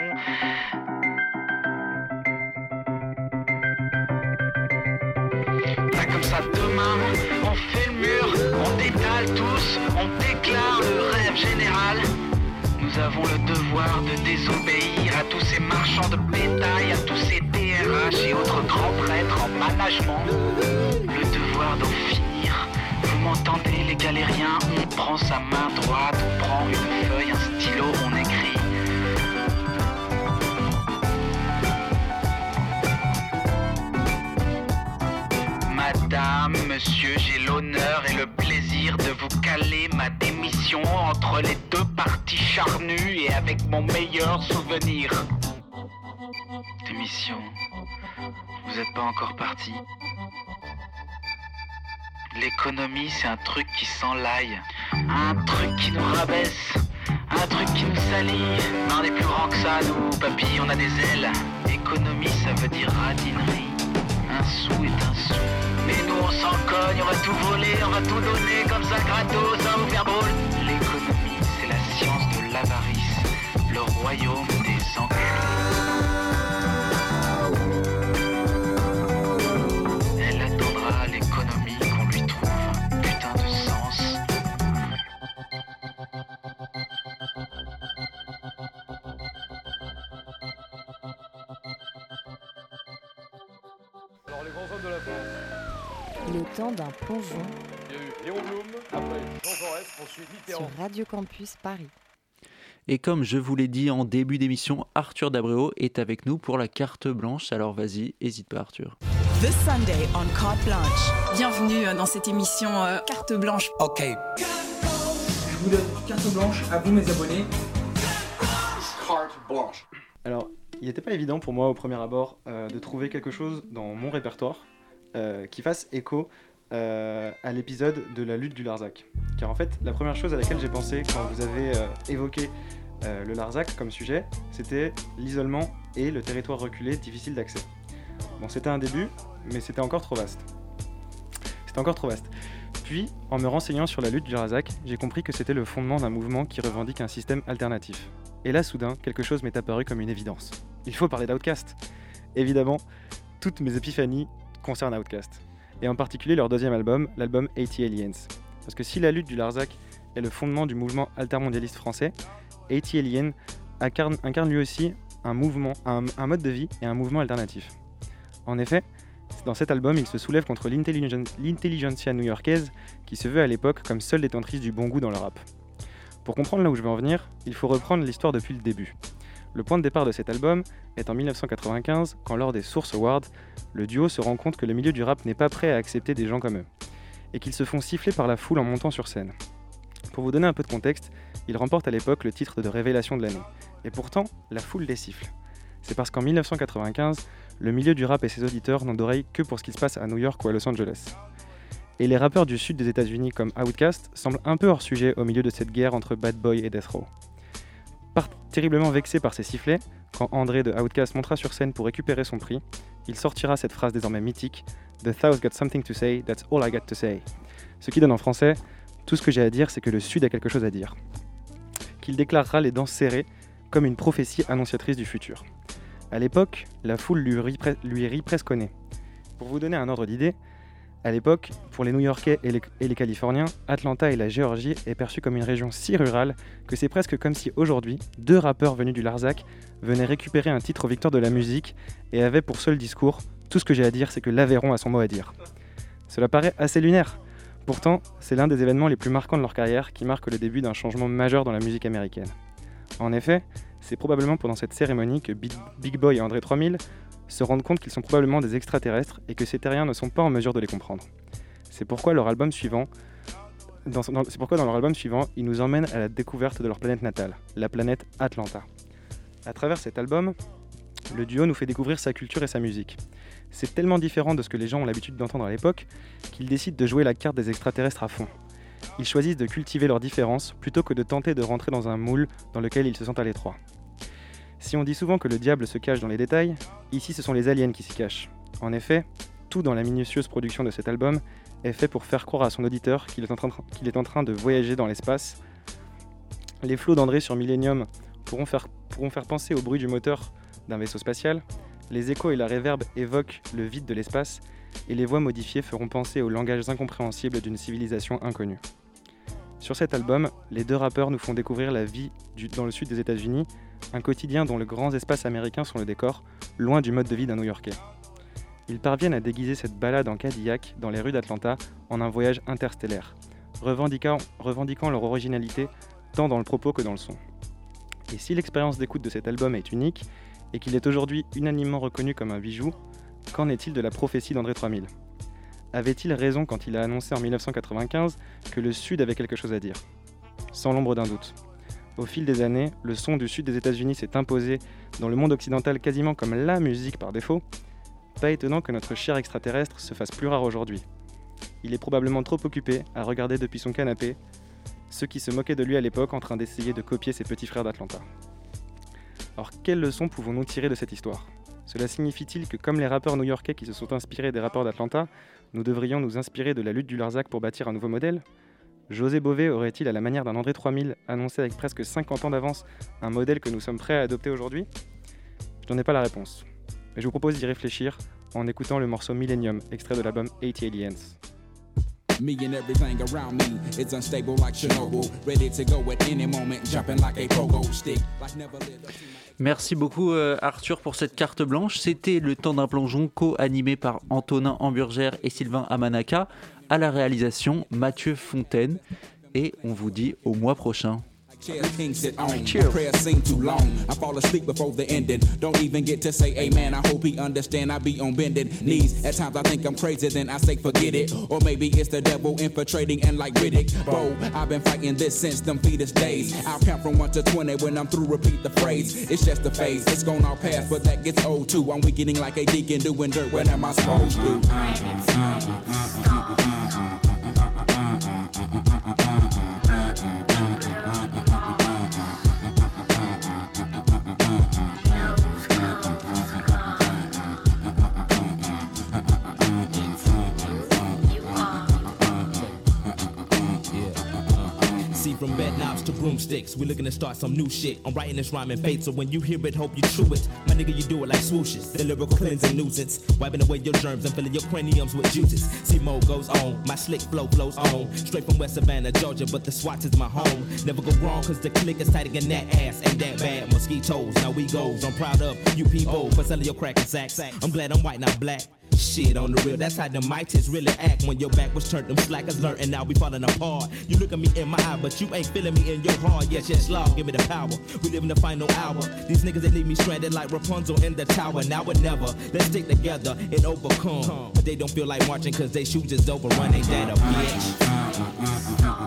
Comme ça, demain, on fait le mur, on détale tous, on déclare le rêve général. Nous avons le devoir de désobéir à tous ces marchands de bétail, à tous ces DRH et autres grands prêtres en management. Le devoir d'en finir. Vous m'entendez les galériens? On prend sa main droite, on prend une feuille, un stylo, monsieur, j'ai l'honneur et le plaisir de vous caler ma démission entre les deux parties charnues et avec mon meilleur souvenir. cette émission. Vous n'êtes pas encore parti. L'économie, c'est un truc qui s'enlaille, un truc qui nous rabaisse, un truc qui nous salit. Mais on est plus grand que ça, nous, papy, on a des ailes. Économie, ça veut dire radinerie. Un sou est un sou. Mais nous, on s'en cogne, on va tout voler, on va tout donner comme ça, gratos, ça va vous faire. L'économie, c'est la science de l'avarice, le royaume des enculés. Alors les grands hommes de la France. Le temps d'un plongeon Il y a eu Léon Blum, après Jean Jaurès, ensuite sur Mitterrand. Radio Campus Paris. Et comme je vous l'ai dit en début d'émission, Arthur Dabreo est avec nous pour la carte blanche. Alors vas-y, hésite pas Arthur. This Sunday on Carte Blanche. Bienvenue euh, dans cette émission euh, Carte Blanche. Ok. Je vous donne carte blanche à vous mes abonnés. Carte blanche. Alors, il n'était pas évident pour moi au premier abord euh, de trouver quelque chose dans mon répertoire euh, qui fasse écho euh, à l'épisode de la lutte du Larzac. Car en fait, la première chose à laquelle j'ai pensé quand vous avez évoqué le Larzac comme sujet, c'était l'isolement et le territoire reculé difficile d'accès. Bon, c'était un début, mais c'était encore trop vaste. C'était encore trop vaste. Puis, en me renseignant sur la lutte du Larzac, j'ai compris que c'était le fondement d'un mouvement qui revendique un système alternatif. Et là, soudain, quelque chose m'est apparu comme une évidence. Il faut parler d'Outcast. Évidemment, toutes mes épiphanies concernent Outcast. Et en particulier leur deuxième album, l'album 80 Aliens. Parce que si la lutte du Larzac est le fondement du mouvement altermondialiste français, 80 Aliens incarne, lui aussi un mouvement, un, mode de vie et un mouvement alternatif. En effet, dans cet album, il se soulève contre l'intelligen- l'intelligentsia new-yorkaise qui se veut à l'époque comme seule détentrice du bon goût dans le rap. Pour comprendre là où je veux en venir, il faut reprendre l'histoire depuis le début. Le point de départ de cet album est en 1995, quand lors des Source Awards, le duo se rend compte que le milieu du rap n'est pas prêt à accepter des gens comme eux, et qu'ils se font siffler par la foule en montant sur scène. Pour vous donner un peu de contexte, ils remportent à l'époque le titre de révélation de l'année, et pourtant, la foule les siffle. C'est parce qu'en 1995, le milieu du rap et ses auditeurs n'ont d'oreilles que pour ce qui se passe à New York ou à Los Angeles. Et les rappeurs du sud des États-Unis comme Outkast semblent un peu hors sujet au milieu de cette guerre entre Bad Boy et Death Row. Terriblement vexé par ces sifflets, quand André de Outkast montera sur scène pour récupérer son prix, il sortira cette phrase désormais mythique The South got something to say, that's all I got to say. Ce qui donne en français Tout ce que j'ai à dire, c'est que le Sud a quelque chose à dire. Qu'il déclarera les dents serrées comme une prophétie annonciatrice du futur. À l'époque, la foule lui rit, lui rit presque au nez. Pour vous donner un ordre d'idée, à l'époque, pour les New-Yorkais et les, et les Californiens, Atlanta et la Géorgie est perçue comme une région si rurale que c'est presque comme si aujourd'hui, deux rappeurs venus du Larzac venaient récupérer un titre aux victoires de la musique et avaient pour seul discours Tout ce que j'ai à dire, c'est que l'Aveyron a son mot à dire. Cela paraît assez lunaire. Pourtant, c'est l'un des événements les plus marquants de leur carrière qui marque le début d'un changement majeur dans la musique américaine. En effet, c'est probablement pendant cette cérémonie que Big Boy et André 3000 se rendent compte qu'ils sont probablement des extraterrestres et que ces terriens ne sont pas en mesure de les comprendre. C'est pourquoi dans, dans leur album suivant, ils nous emmènent à la découverte de leur planète natale, la planète Atlanta. À travers cet album, le duo nous fait découvrir sa culture et sa musique. C'est tellement différent de ce que les gens ont l'habitude d'entendre à l'époque qu'ils décident de jouer la carte des extraterrestres à fond. Ils choisissent de cultiver leurs différences plutôt que de tenter de rentrer dans un moule dans lequel ils se sentent à l'étroit. Si on dit souvent que le diable se cache dans les détails, ici ce sont les aliens qui s'y cachent. En effet, tout dans la minutieuse production de cet album est fait pour faire croire à son auditeur qu'il est, en train- de voyager dans l'espace. Les flots d'André sur Millennium pourront faire, penser au bruit du moteur d'un vaisseau spatial, les échos et la réverbe évoquent le vide de l'espace, et les voix modifiées feront penser aux langages incompréhensibles d'une civilisation inconnue. Sur cet album, les deux rappeurs nous font découvrir la vie dans le sud des États-Unis, un quotidien dont les grands espaces américains sont le décor, loin du mode de vie d'un New-Yorkais. Ils parviennent à déguiser cette balade en Cadillac dans les rues d'Atlanta en un voyage interstellaire, revendiquant, leur originalité tant dans le propos que dans le son. Et si l'expérience d'écoute de cet album est unique, et qu'il est aujourd'hui unanimement reconnu comme un bijou, qu'en est-il de la prophétie d'André 3000 Avait-il raison quand il a annoncé en 1995 que le Sud avait quelque chose à dire? Sans l'ombre d'un doute. Au fil des années, le son du sud des États-Unis s'est imposé dans le monde occidental quasiment comme la musique par défaut, pas étonnant que notre cher extraterrestre se fasse plus rare aujourd'hui. Il est probablement trop occupé à regarder depuis son canapé ceux qui se moquaient de lui à l'époque en train d'essayer de copier ses petits frères d'Atlanta. Alors quelles leçons pouvons-nous tirer de cette histoire? Cela signifie-t-il que comme les rappeurs new-yorkais qui se sont inspirés des rappeurs d'Atlanta, nous devrions nous inspirer de la lutte du Larzac pour bâtir un nouveau modèle? José Bové aurait-il, à la manière d'un André 3000, annoncé avec presque 50 ans d'avance un modèle que nous sommes prêts à adopter aujourd'hui? Je n'en ai pas la réponse. Mais je vous propose d'y réfléchir en écoutant le morceau Millennium, extrait de l'album 80 Aliens. Me and everything around me is unstable like Chernobyl. Ready to go at any moment, jumping like a pogo stick. Like never lit up. Merci beaucoup euh, Arthur pour cette carte blanche. C'était le temps d'un plongeon co-animé par Antonin Hamburger et Sylvain Amanaka. À la réalisation, Mathieu Fontaine. Et on vous dit au mois prochain. Chair on. Prayer seem too long. I fall asleep before the ending. Don't even get to say amen. I hope he understand I be on bended knees. At times I think I'm crazy, then I say forget it. Or maybe it's the devil infiltrating and like Riddick. Bo, I've been fighting this since them fetus days. I'll count from 1 to 20 when I'm through, repeat the phrase. It's just a phase. It's gonna all pass, but that gets old too. I'm weakening like a deacon doing dirt. When am I supposed to? See from bed knobs to broomsticks, we looking to start some new shit. I'm writing this rhyme in fate, so when you hear it, hope you true it. My nigga, you do it like swooshes, the lyrical cleansing nuisance, wiping away your germs and filling your craniums with juices. See, mo goes on, my slick flow flows on, straight from West Savannah, Georgia, but the Swats is my home. Never go wrong, cause the click is tighter than that ass, ain't that bad. Mosquitoes, now we goes. I'm proud of you people for selling your crack and sacks. I'm glad I'm white, not black. Shit on the real, that's how the mites really act when your back was turned. Them slackers learn and now we falling apart. You look at me in my eye, but you ain't feeling me in your heart. Yes, yes, Lord, give me the power. We live in the final hour. These niggas they leave me stranded like Rapunzel in the tower. Now or never. Let's stick together and overcome. But they don't feel like marching cause they shoes is overrun. Ain't that a bitch?